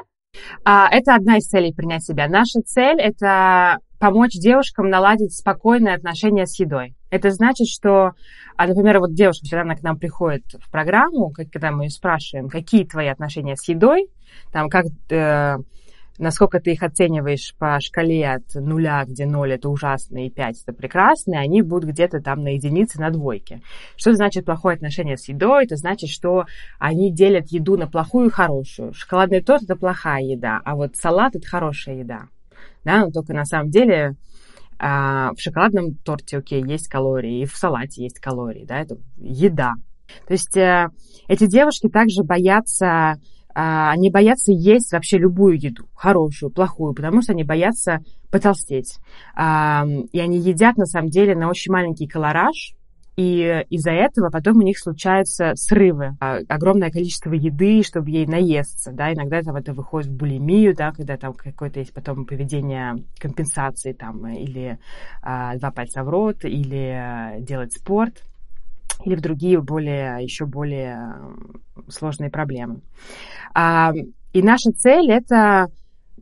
А, это одна из целей принять себя. Наша цель – это помочь девушкам наладить спокойные отношения с едой. Это значит, что, а, например, вот девушка, когда она к нам приходит в программу, когда мы ее спрашиваем, какие твои отношения с едой, там, как, э, насколько ты их оцениваешь по шкале от нуля, где ноль это ужасно и пять это прекрасно, они будут где-то там на единице, на двойке. Что значит плохое отношение с едой? Это значит, что они делят еду на плохую и хорошую. Шоколадный торт это плохая еда, а вот салат это хорошая еда. Да, но только на самом деле а в шоколадном торте, окей, есть калории, и в салате есть калории, да, это еда. То есть э, эти девушки также боятся, э, они боятся есть вообще любую еду, хорошую, плохую, потому что они боятся потолстеть. Э, и они едят, на самом деле, на очень маленький колораж, и из-за этого потом у них случаются срывы. А, огромное количество еды, чтобы ей наесться, да, иногда там это выходит в булимию, да, когда там какое-то есть потом поведение компенсации там, или а, два пальца в рот, или а, делать спорт, или в другие более, еще более сложные проблемы. А, и наша цель это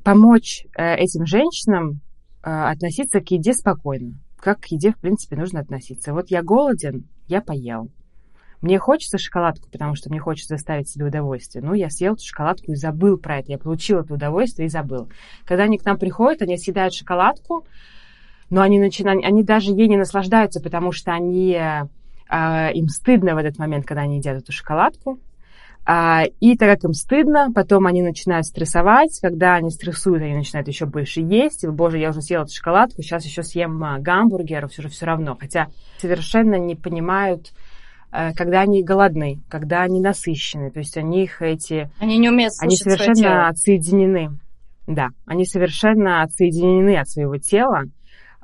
помочь э, этим женщинам относиться к еде спокойно как к еде, в принципе, нужно относиться. Вот я голоден, я поел. Мне хочется шоколадку, потому что мне хочется доставить себе удовольствие. Ну, я съел эту шоколадку и забыл про это. Я получил это удовольствие и забыл. Когда они к нам приходят, они съедают шоколадку, но они, начинают, они даже ей не наслаждаются, потому что они, э, им стыдно в этот момент, когда они едят эту шоколадку. А, и так как им стыдно, потом они начинают стрессовать. Когда они стрессуют, они начинают еще больше есть. Боже, я уже съела эту шоколадку, сейчас еще съем а, гамбургер, все же все равно. Хотя совершенно не понимают, э, когда они голодны, когда они насыщены. То есть у них эти... Они не умеют Они совершенно отсоединены. Да, они совершенно отсоединены от своего тела.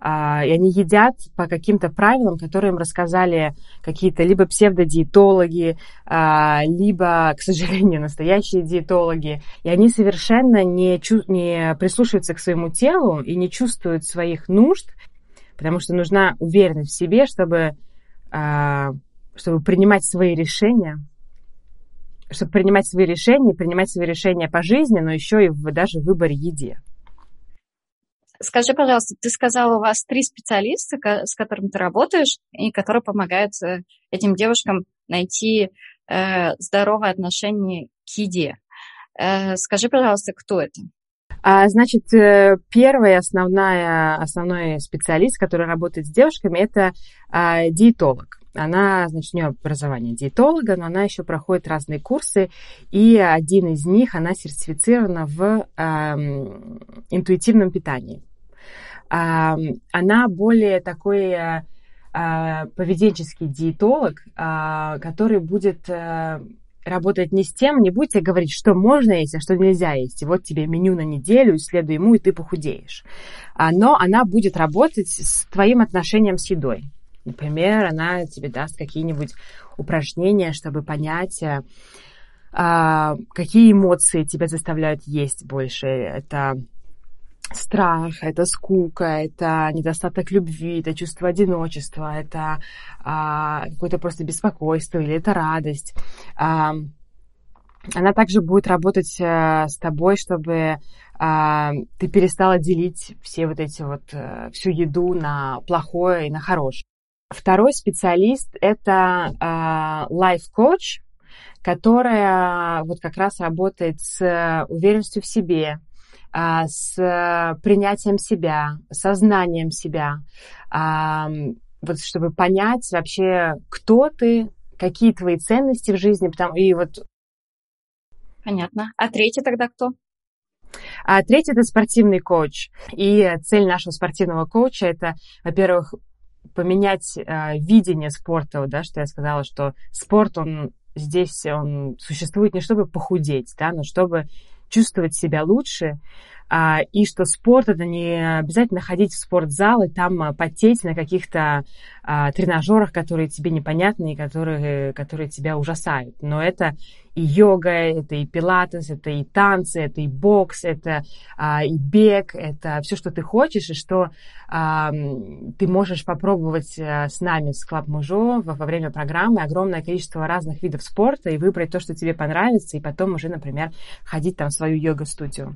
А, и они едят по каким-то правилам, которые им рассказали какие-то либо псевдодиетологи, а, либо, к сожалению, настоящие диетологи. И они совершенно не, чу- не прислушиваются к своему телу и не чувствуют своих нужд, потому что нужна уверенность в себе, чтобы, а, чтобы принимать свои решения, чтобы принимать свои решения, принимать свои решения по жизни, но еще и в, даже в выборе еде. Скажи, пожалуйста, ты сказала, у вас три специалиста, с которыми ты работаешь, и которые помогают э, этим девушкам найти э, здоровое отношение к еде. Э, скажи, пожалуйста, кто это? А, значит, э, первый основная, основной специалист, который работает с девушками, это а, диетолог. Она, значит, у нее образование диетолога, но она еще проходит разные курсы, и один из них, она сертифицирована в а, интуитивном питании она более такой э, а, поведенческий диетолог, а, который будет э, работать не с тем, не будете говорить, что можно есть, а что нельзя есть. Вот тебе меню на неделю, исследуй ему, и ты похудеешь. А, но она будет работать с твоим отношением с едой. Например, она тебе даст какие-нибудь упражнения, чтобы понять, э, какие эмоции тебя заставляют есть больше. Это страх, это скука, это недостаток любви, это чувство одиночества, это а, какое-то просто беспокойство или это радость. А, она также будет работать а, с тобой, чтобы а, ты перестала делить все вот эти вот, а, всю еду на плохое и на хорошее. Второй специалист — это life-coach, которая вот как раз работает с уверенностью в себе, с принятием себя, сознанием себя, а, вот чтобы понять вообще, кто ты, какие твои ценности в жизни, потому и вот. Понятно. А третий тогда кто? А третий это спортивный коуч. И цель нашего спортивного коуча это, во-первых, поменять э, видение спорта, да, что я сказала, что спорт он здесь он существует не чтобы похудеть, да, но чтобы чувствовать себя лучше, а, и что спорт это не обязательно ходить в спортзал и там а, потеть на каких-то а, тренажерах, которые тебе непонятны и которые, которые тебя ужасают. Но это и йога, это и пилатес, это и танцы, это и бокс, это а, и бег, это все, что ты хочешь, и что а, ты можешь попробовать а, с нами, с Club Мужо, во, во время программы огромное количество разных видов спорта и выбрать то, что тебе понравится, и потом уже, например, ходить там в свою йога-студию.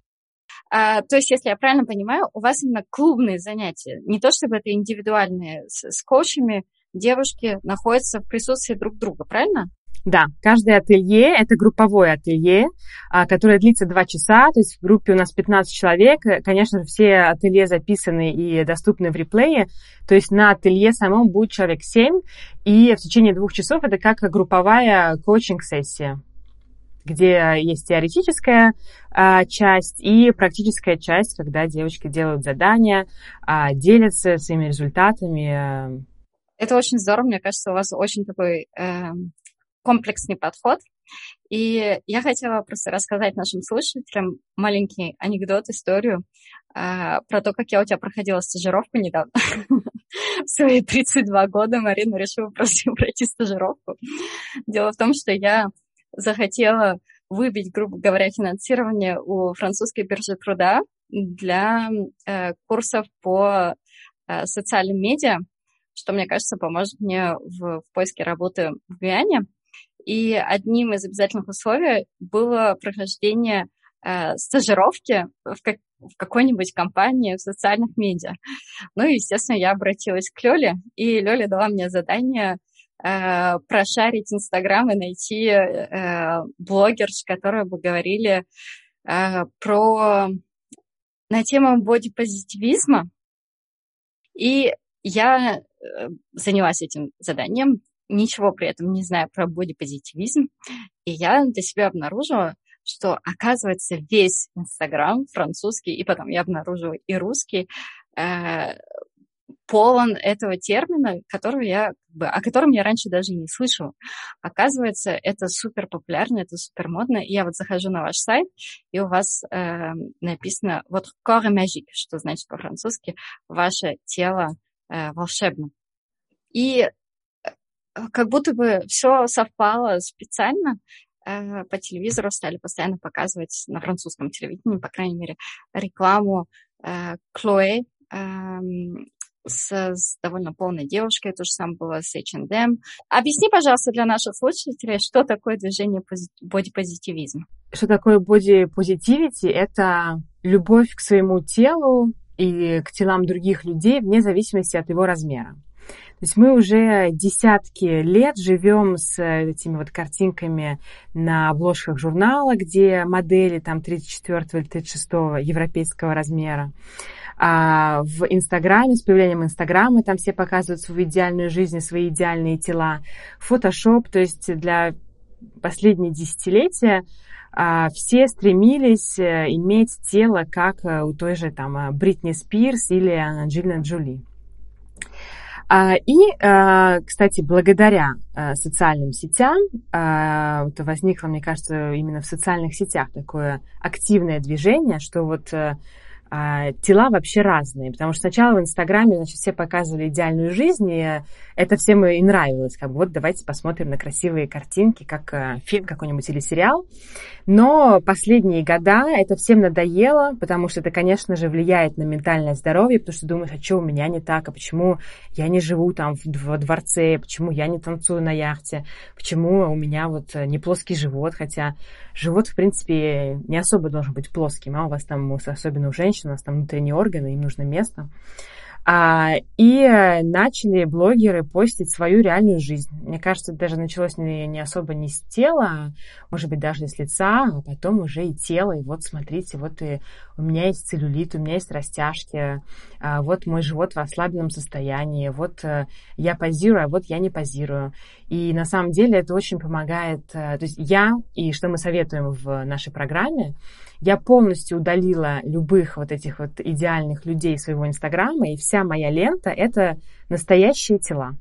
А, то есть, если я правильно понимаю, у вас именно клубные занятия, не то чтобы это индивидуальные с, с коучами, девушки находятся в присутствии друг друга, правильно? Да, каждое ателье – это групповое ателье, а, которое длится два часа, то есть в группе у нас 15 человек. Конечно же, все ателье записаны и доступны в реплее, то есть на ателье самом будет человек 7, и в течение двух часов это как групповая коучинг-сессия где есть теоретическая а, часть и практическая часть, когда девочки делают задания, а, делятся своими результатами. Это очень здорово, мне кажется, у вас очень такой э, комплексный подход. И я хотела просто рассказать нашим слушателям маленький анекдот, историю э, про то, как я у тебя проходила стажировку недавно. В свои 32 года Марина решила просто пройти стажировку. Дело в том, что я захотела выбить, грубо говоря, финансирование у французской биржи труда для э, курсов по э, социальным медиа, что, мне кажется, поможет мне в, в поиске работы в Гуяне. И одним из обязательных условий было прохождение э, стажировки в, как, в какой-нибудь компании в социальных медиа. Ну и, естественно, я обратилась к Лёле, и Лёля дала мне задание э, прошарить Инстаграм и найти э, блогерш, которые бы говорили э, про на тему бодипозитивизма. И я э, занялась этим заданием, ничего при этом не знаю про бодипозитивизм, и я для себя обнаружила, что, оказывается, весь Инстаграм французский, и потом я обнаружила и русский, э, полон этого термина, который я, о котором я раньше даже не слышала. Оказывается, это супер популярно, это супер модно. И я вот захожу на ваш сайт, и у вас э, написано вот corps magique, что значит по-французски ваше тело э, волшебно. И как будто бы все совпало специально, э, по телевизору стали постоянно показывать на французском телевидении, по крайней мере, рекламу э, Chloe, эм, с, с довольно полной девушкой, то же самое было с H&M. Объясни, пожалуйста, для наших слушателей, что такое движение бодипозитивизм. Что такое бодипозитивити? Это любовь к своему телу и к телам других людей вне зависимости от его размера. То есть мы уже десятки лет живем с этими вот картинками на обложках журнала, где модели там 34 или 36 европейского размера а, в Инстаграме, с появлением Инстаграма, там все показывают свою идеальную жизнь, свои идеальные тела. Фотошоп, то есть для последние десятилетия а, все стремились э, иметь тело, как э, у той же там э, Бритни Спирс или Анджелина Джоли. А, и, кстати, благодаря социальным сетям, это возникло, мне кажется, именно в социальных сетях такое активное движение, что вот а, тела вообще разные, потому что сначала в Инстаграме, значит, все показывали идеальную жизнь, и это всем и нравилось, как бы вот давайте посмотрим на красивые картинки, как э, фильм какой-нибудь или сериал. Но последние года это всем надоело, потому что это, конечно же, влияет на ментальное здоровье, потому что думаешь, а что у меня не так, а почему я не живу там во дворце, почему я не танцую на яхте, почему у меня вот не плоский живот, хотя живот, в принципе, не особо должен быть плоским, а у вас там, особенно у женщин, у нас там внутренние органы, им нужно место. А, и начали блогеры постить свою реальную жизнь. Мне кажется, даже началось не, не особо не с тела, а, может быть, даже с лица, а потом уже и тело. И вот смотрите, вот и у меня есть целлюлит, у меня есть растяжки, а, вот мой живот в ослабленном состоянии, вот а, я позирую, а вот я не позирую. И на самом деле это очень помогает. А, то есть я, и что мы советуем в нашей программе, я полностью удалила любых вот этих вот идеальных людей своего Инстаграма, и вся моя лента — это настоящие тела.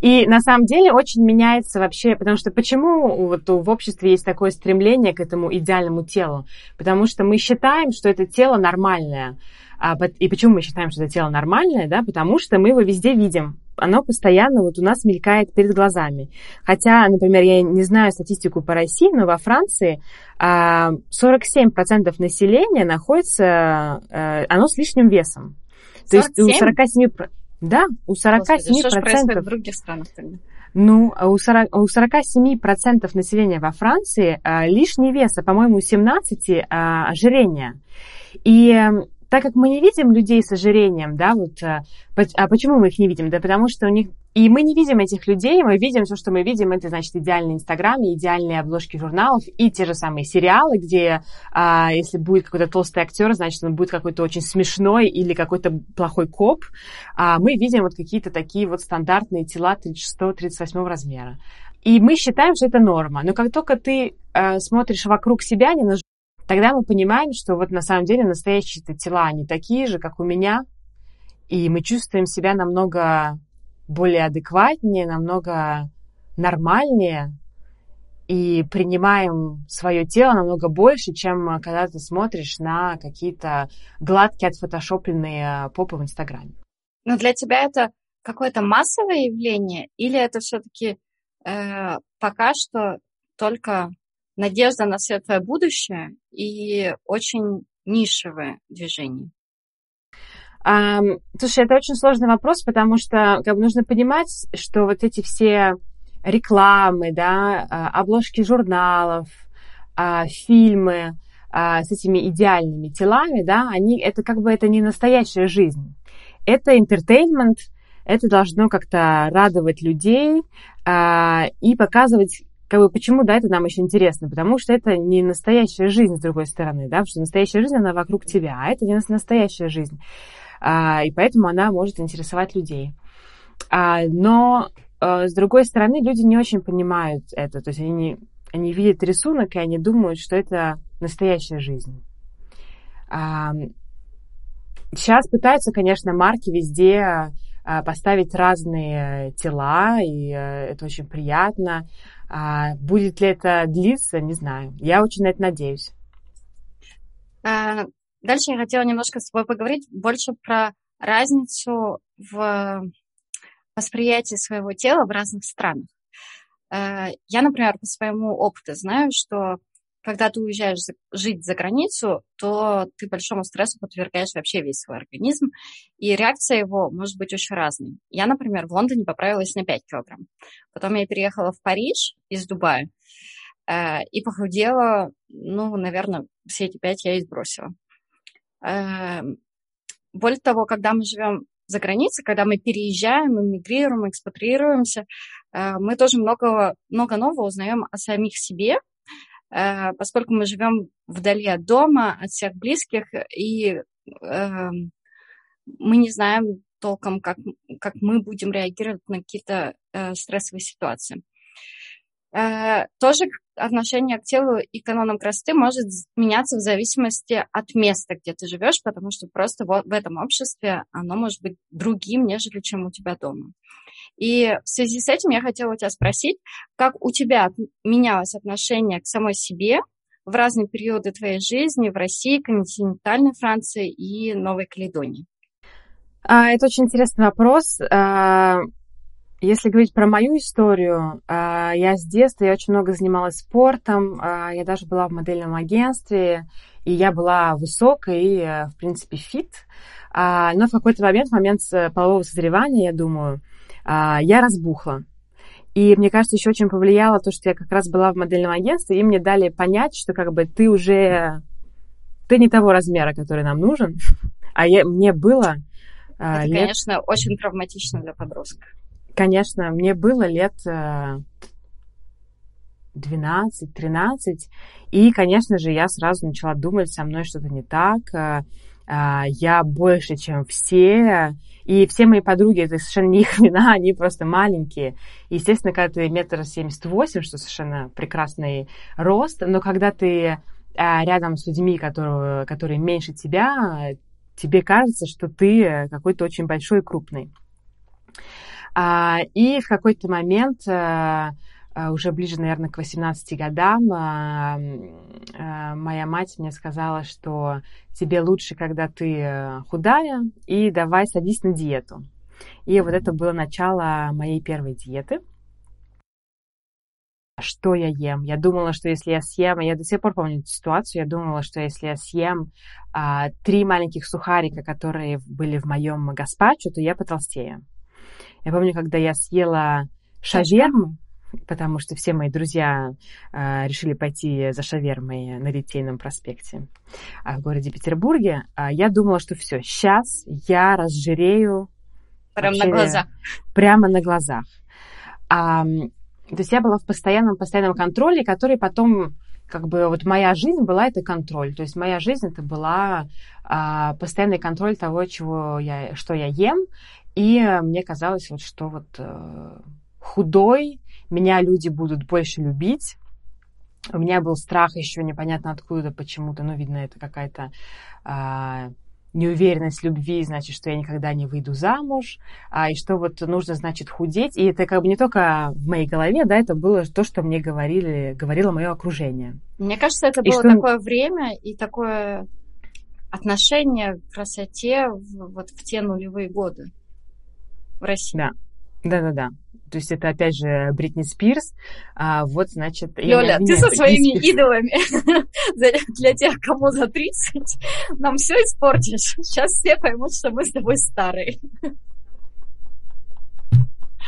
И на самом деле очень меняется вообще, потому что почему вот в обществе есть такое стремление к этому идеальному телу? Потому что мы считаем, что это тело нормальное. А, и почему мы считаем, что это тело нормальное? Да? Потому что мы его везде видим оно постоянно вот у нас мелькает перед глазами. Хотя, например, я не знаю статистику по России, но во Франции 47% а, населения находится, э, оно с лишним весом. 47? То есть у 47... Да, у 47%... Господи, что же происходит в других странах тогда? Ну, а у, 40, у 47% населения во Франции а, лишний вес, а, по-моему, у 17% а, ожирение. И так как мы не видим людей с ожирением, да, вот, а, а почему мы их не видим? Да потому что у них И мы не видим этих людей, мы видим все, что мы видим, это, значит, идеальный Инстаграм, идеальные обложки журналов и те же самые сериалы, где, а, если будет какой-то толстый актер, значит, он будет какой-то очень смешной или какой-то плохой коп. А, мы видим вот какие-то такие вот стандартные тела 36-38 размера. И мы считаем, что это норма. Но как только ты э, смотришь вокруг себя, не на тогда мы понимаем, что вот на самом деле настоящие тела, они такие же, как у меня, и мы чувствуем себя намного более адекватнее, намного нормальнее и принимаем свое тело намного больше, чем когда ты смотришь на какие-то гладкие отфотошопленные попы в Инстаграме. Но для тебя это какое-то массовое явление или это все-таки э, пока что только надежда на светлое будущее и очень нишевое движение? Um, слушай, это очень сложный вопрос, потому что как бы нужно понимать, что вот эти все рекламы, да, а, обложки журналов, а, фильмы а, с этими идеальными телами, да, они, это как бы это не настоящая жизнь. Это entertainment, это должно как-то радовать людей и показывать как бы почему, да, это нам очень интересно, потому что это не настоящая жизнь, с другой стороны, да, потому что настоящая жизнь, она вокруг тебя, а это не настоящая жизнь а, и поэтому она может интересовать людей. А, но, а, с другой стороны, люди не очень понимают это, то есть они, не, они видят рисунок, и они думают, что это настоящая жизнь. А, сейчас пытаются, конечно, марки везде поставить разные тела, и а, это очень приятно. А, будет ли это длиться, не знаю. Я очень на это надеюсь. А, Дальше я хотела немножко с тобой поговорить больше про разницу в восприятии своего тела в разных странах. Э, я, например, по своему опыту знаю, что когда ты уезжаешь жить за границу, то ты большому стрессу подвергаешь вообще весь свой организм, и реакция его может быть очень разной. Я, например, в Лондоне поправилась на 5 килограмм. Потом я переехала в Париж из Дубая э, и похудела, ну, наверное, все эти 5 я и сбросила. Эм, более того, когда мы живем за границей, когда мы переезжаем, эмигрируем, экспатрируемся, э, мы тоже много, много нового узнаем о самих себе, э, поскольку мы живем вдали от дома, от всех близких, и эм, мы не знаем толком, как, как мы будем реагировать на какие-то э, стрессовые ситуации. Тоже отношение к телу и канонам красоты может меняться в зависимости от места, где ты живешь, потому что просто вот в этом обществе оно может быть другим, нежели чем у тебя дома. И в связи с этим я хотела у тебя спросить, как у тебя менялось отношение к самой себе в разные периоды твоей жизни в России, континентальной Франции и Новой Каледонии? А, это очень интересный вопрос. Если говорить про мою историю, а, я с детства, я очень много занималась спортом, а, я даже была в модельном агентстве, и я была высокой и, э, в принципе, фит. А, но в какой-то момент, в момент полового созревания, я думаю, я разбухла. И мне кажется, еще очень повлияло то, что я как раз была в модельном агентстве, и мне дали понять, что как бы ты уже... Ты не того размера, который нам нужен. А я, мне было... Это, лет... конечно, очень травматично для подростка. Конечно, мне было лет 12-13, э, и, конечно же, я сразу начала думать, со мной что-то не так, э, э, я больше, чем все, и все мои подруги, это совершенно не их вина, они просто маленькие. Естественно, когда ты метр семьдесят восемь, что совершенно прекрасный рост, но когда ты рядом с людьми, которые, которые меньше тебя, тебе кажется, что ты какой-то очень большой и крупный. А, и в какой-то момент э, э, уже ближе, наверное, к 18 годам, э, моя мать мне сказала, что тебе лучше, когда ты худая, и давай садись на диету. И вот это было начало моей первой диеты. Что я ем? Я думала, что если я съем, я до сих пор помню эту ситуацию, я думала, что если я съем а, три маленьких сухарика, которые были в моем гаспачо, то я потолстею. Я помню, когда я съела шаверму, потому что все мои друзья э, решили пойти за шавермой на Литейном проспекте а в городе Петербурге, э, я думала, что все, сейчас я разжирею Прямо на глазах. Прямо на глазах. А, то есть я была в постоянном, постоянном контроле, который потом как бы вот моя жизнь была это контроль. То есть моя жизнь это была а, постоянный контроль того, чего я, что я ем. И мне казалось, вот, что вот а, худой меня люди будут больше любить. У меня был страх еще непонятно откуда почему-то, ну, видно, это какая-то а, неуверенность любви, значит, что я никогда не выйду замуж, а, и что вот нужно, значит, худеть. И это как бы не только в моей голове, да, это было то, что мне говорили, говорило мое окружение. Мне кажется, это и было что... такое время и такое отношение к красоте в, вот в те нулевые годы в России. Да, да-да-да. То есть это, опять же, Бритни Спирс. А, вот, значит... Лёля, ты со своими идолами для тех, кому за 30, нам все испортишь. Сейчас все поймут, что мы с тобой старые.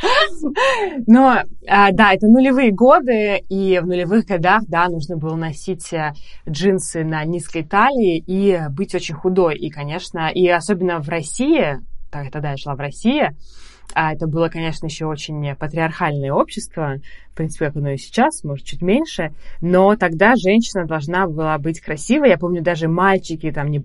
Но, а, да, это нулевые годы, и в нулевых годах, да, нужно было носить э, джинсы на низкой талии и быть очень худой. И, конечно, и особенно в России, так, тогда я жила в России, а это было, конечно, еще очень патриархальное общество, в принципе, как оно и сейчас, может, чуть меньше, но тогда женщина должна была быть красивой. Я помню, даже мальчики, там, не,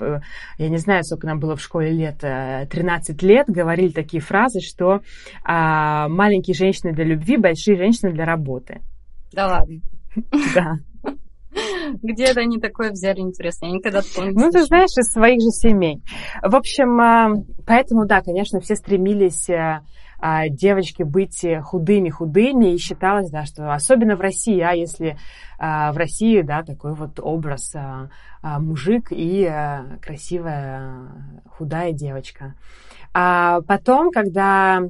я не знаю, сколько нам было в школе лет, 13 э, лет, говорили такие фразы, что а, маленькие женщины для любви, большие женщины для работы. Да ладно. Да. Где это они такое взяли, интересно? Я никогда такого не Ну, ты знаешь, из своих же семей. В общем, а, поэтому, да, конечно, все стремились э, а, девочки быть худыми-худыми, и считалось, да, что особенно в России, а если а, в России, да, такой вот образ мужик и красивая худая девочка. А потом, когда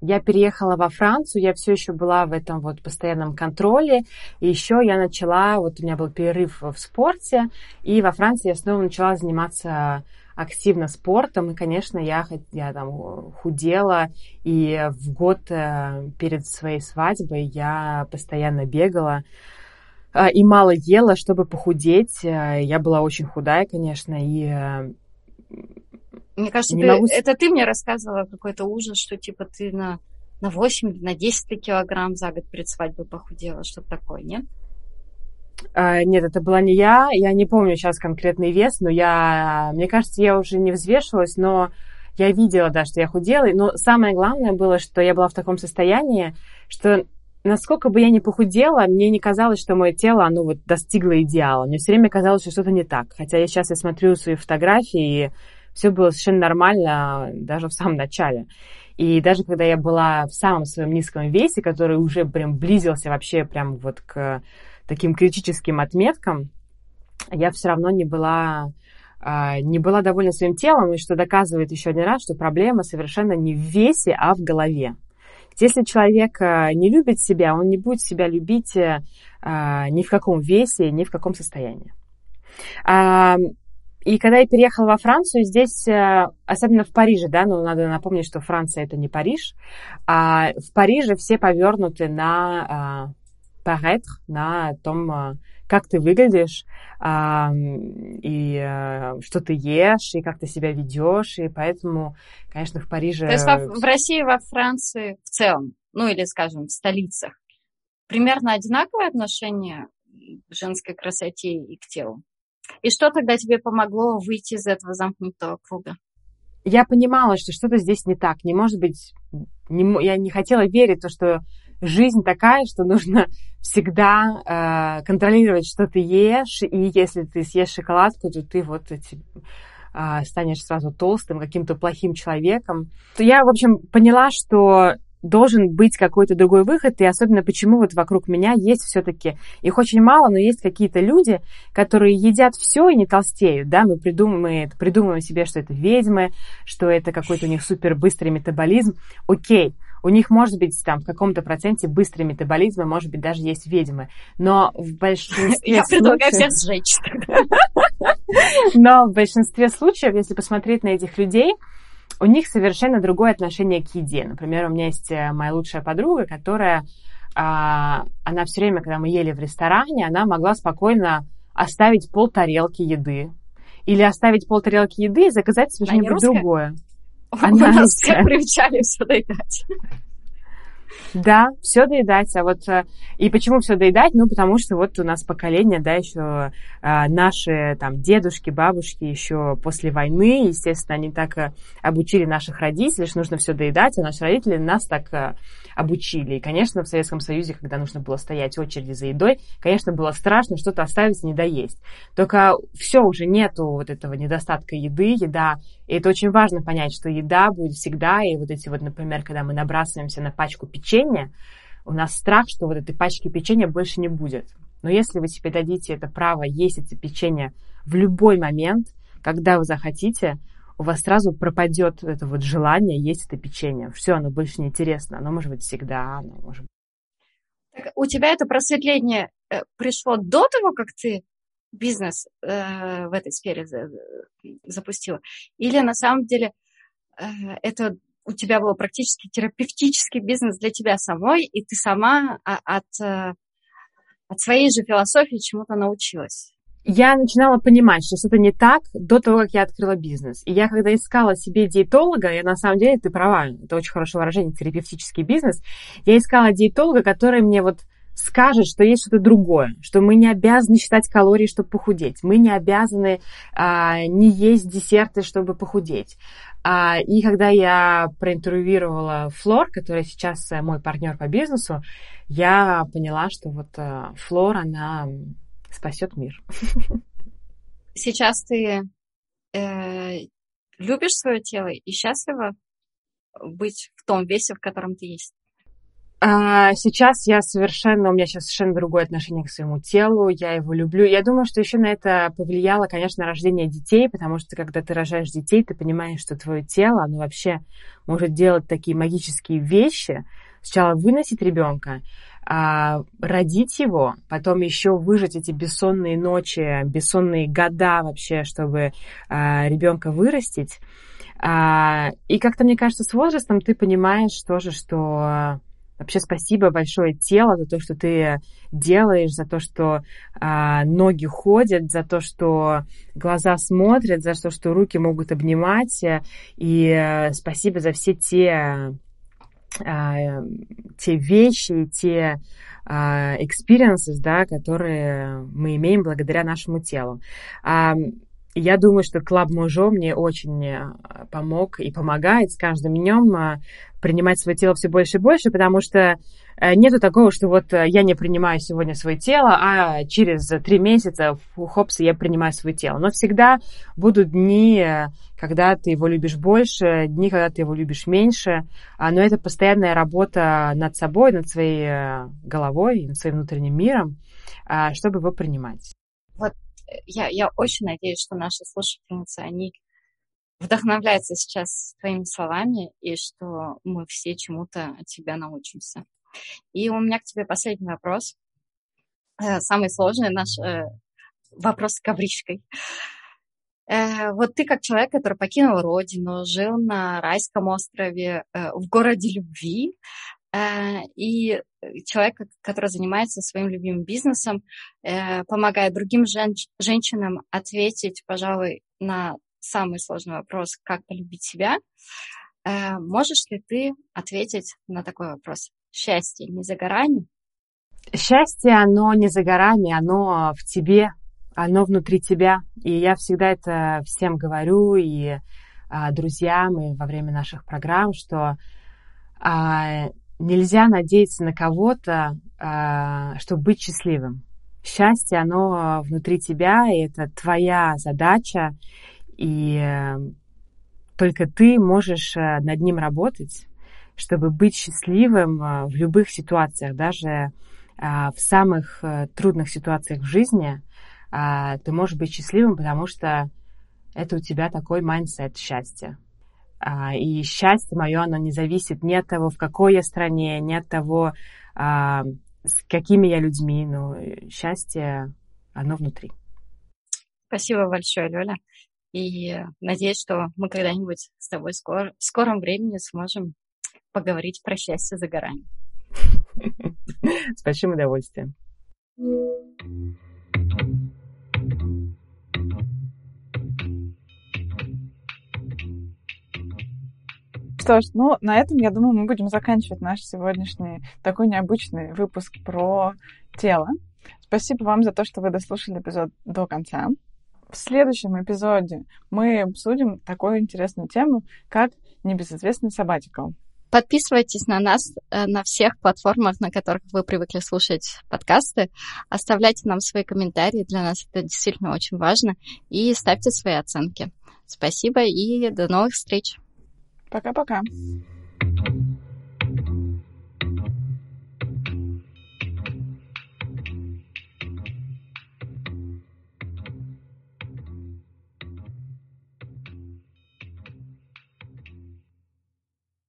я переехала во Францию, я все еще была в этом вот постоянном контроле. И еще я начала, вот у меня был перерыв в спорте, и во Франции я снова начала заниматься активно спортом, и, конечно, я, я там худела, и в год э, перед своей свадьбой я постоянно бегала э, и мало ела, чтобы похудеть. Э, я была очень худая, конечно, и мне кажется, ты, могу... это ты мне рассказывала какой-то ужас, что типа ты на, на 8, на 10 килограмм за год перед свадьбой похудела, что-то такое, нет? А, нет, это была не я. Я не помню сейчас конкретный вес, но я, мне кажется, я уже не взвешивалась, но я видела, да, что я худела. Но самое главное было, что я была в таком состоянии, что насколько бы я не похудела, мне не казалось, что мое тело, оно вот достигло идеала. Мне все время казалось, что что-то не так. Хотя я сейчас я смотрю свои фотографии, и все было совершенно нормально даже в самом начале. И даже когда я была в самом своем низком весе, который уже прям близился вообще прям вот к таким критическим отметкам, я все равно не была а, не была довольна своим телом, и что доказывает еще один раз, что проблема совершенно не в весе, а в голове. Если человек а, не любит себя, он не будет себя любить а, ни в каком весе, ни в каком состоянии. И когда я переехала во Францию, здесь, э, особенно в Париже, да, ну, надо напомнить, что Франция это не Париж, а в Париже все повернуты на паретр, на том, э, как ты выглядишь, и э, что ты ешь, и как ты себя ведешь, и поэтому, конечно, в Париже... То есть в России, во Франции в целом, ну или, скажем, в столицах, примерно одинаковое отношение к женской красоте и к телу? И что тогда тебе помогло выйти из этого замкнутого круга? Я понимала, что что-то здесь не так. Не может быть... Не, я не хотела верить в то, что жизнь такая, что нужно всегда э, контролировать, что ты ешь, и если ты съешь шоколадку, то ты вот эти, э, станешь сразу толстым, каким-то плохим человеком. То я, в общем, поняла, что должен быть какой-то другой выход, и особенно почему вот вокруг меня есть все-таки, их очень мало, но есть какие-то люди, которые едят все и не толстеют, да, мы придумываем, придумываем себе, что это ведьмы, что это какой-то у них супер быстрый метаболизм, окей, у них может быть там в каком-то проценте быстрый метаболизм, и может быть даже есть ведьмы, но в большинстве Я предлагаю всех сжечь. Но в большинстве случаев, если посмотреть на этих людей, у них совершенно другое отношение к еде. Например, у меня есть э, моя лучшая подруга, которая, а, она все время, когда мы ели в ресторане, она могла спокойно оставить пол тарелки еды. Или оставить пол тарелки еды и заказать что-нибудь другое. Она... У нас все привечали все доедать. Да, все доедать. А вот э, и почему все доедать? Ну, потому что вот у нас поколение, да, еще а, наши там дедушки, бабушки еще после войны, естественно, они так э, обучили наших родителей, что нужно все доедать, а наши родители нас так э, обучили. И, конечно, в Советском Союзе, когда нужно было стоять в очереди за едой, конечно, было страшно что-то оставить, не доесть. Только все, уже нету вот этого недостатка еды, еда. И это очень важно понять, что еда будет всегда. И вот эти вот, например, когда мы набрасываемся на пачку печенья, у нас страх, что вот этой пачки печенья больше не будет. Но если вы себе дадите это право есть эти печенья в любой момент, когда вы захотите, у вас сразу пропадет это вот желание есть это печенье. Все, оно больше не интересно. Оно может быть всегда, оно может так, у тебя это просветление э, пришло до того, как ты бизнес э, в этой сфере за, запустила? Или на самом деле э, это у тебя был практически терапевтический бизнес для тебя самой, и ты сама а, от, э, от своей же философии чему-то научилась? Я начинала понимать, что что-то не так до того, как я открыла бизнес. И я, когда искала себе диетолога, я на самом деле, ты права, это очень хорошее выражение, терапевтический бизнес, я искала диетолога, который мне вот скажет, что есть что-то другое, что мы не обязаны считать калории, чтобы похудеть, мы не обязаны а, не есть десерты, чтобы похудеть. А, и когда я проинтервьюировала Флор, которая сейчас э, мой партнер по бизнесу, я поняла, что вот а, Флор, она спасет мир. Сейчас ты э, любишь свое тело и счастлива быть в том весе, в котором ты есть? А, сейчас я совершенно, у меня сейчас совершенно другое отношение к своему телу, я его люблю. Я думаю, что еще на это повлияло, конечно, рождение детей, потому что когда ты рожаешь детей, ты понимаешь, что твое тело, оно вообще может делать такие магические вещи. Сначала выносить ребенка, а, родить его, потом еще выжить эти бессонные ночи, бессонные года вообще, чтобы а, ребенка вырастить. А, и как-то, мне кажется, с возрастом ты понимаешь тоже, что Вообще спасибо большое тело за то, что ты делаешь, за то, что а, ноги ходят, за то, что глаза смотрят, за то, что руки могут обнимать. И э, спасибо за все те те вещи, те а, experiences, да, которые мы имеем благодаря нашему телу. Я думаю, что Club Мужо мне очень э, помог и помогает с каждым днем принимать свое тело все больше и больше, потому что Э, нету такого, что вот э, я не принимаю сегодня свое тело, а через три месяца, хопс, я принимаю свое тело. Но всегда будут дни, когда ты его любишь больше, дни, когда ты его любишь меньше. А, но это постоянная работа над собой, над своей э, головой, над своим внутренним миром, а, чтобы его принимать. Вот я, я очень надеюсь, что наши слушательницы, они вдохновляются сейчас твоими словами, и что мы все чему-то от тебя научимся. И у меня к тебе последний вопрос. Э, самый сложный наш э, вопрос с ковричкой. Э, вот ты как человек, который покинул родину, жил на райском острове, в городе любви, и человек, который занимается своим любимым бизнесом, помогает другим жен- женщинам ответить, пожалуй, на самый сложный вопрос, как полюбить себя. Можешь ли ты ответить на такой вопрос? счастье не за горами? Счастье, оно не за горами, оно в тебе, оно внутри тебя. И я всегда это всем говорю, и а, друзьям, и во время наших программ, что а, нельзя надеяться на кого-то, а, чтобы быть счастливым. Счастье, оно внутри тебя, и это твоя задача, и э, только ты можешь э, над ним работать чтобы быть счастливым а, в любых ситуациях, даже в самых э, трудных ситуациях в жизни, а, ты можешь быть счастливым, потому что это у тебя такой mindset счастья. И счастье мое, оно не зависит ни от того, в какой я стране, ни от того, с какими я людьми, но счастье, оно внутри. Спасибо большое, Лёля. И надеюсь, что мы когда-нибудь с тобой скоро, в скором времени сможем поговорить про счастье за горами. С большим удовольствием. Что ж, ну, на этом, я думаю, мы будем заканчивать наш сегодняшний такой необычный выпуск про тело. Спасибо вам за то, что вы дослушали эпизод до конца. В следующем эпизоде мы обсудим такую интересную тему, как небезызвестный сабатикл. Подписывайтесь на нас э, на всех платформах, на которых вы привыкли слушать подкасты. Оставляйте нам свои комментарии, для нас это действительно очень важно. И ставьте свои оценки. Спасибо и до новых встреч. Пока-пока.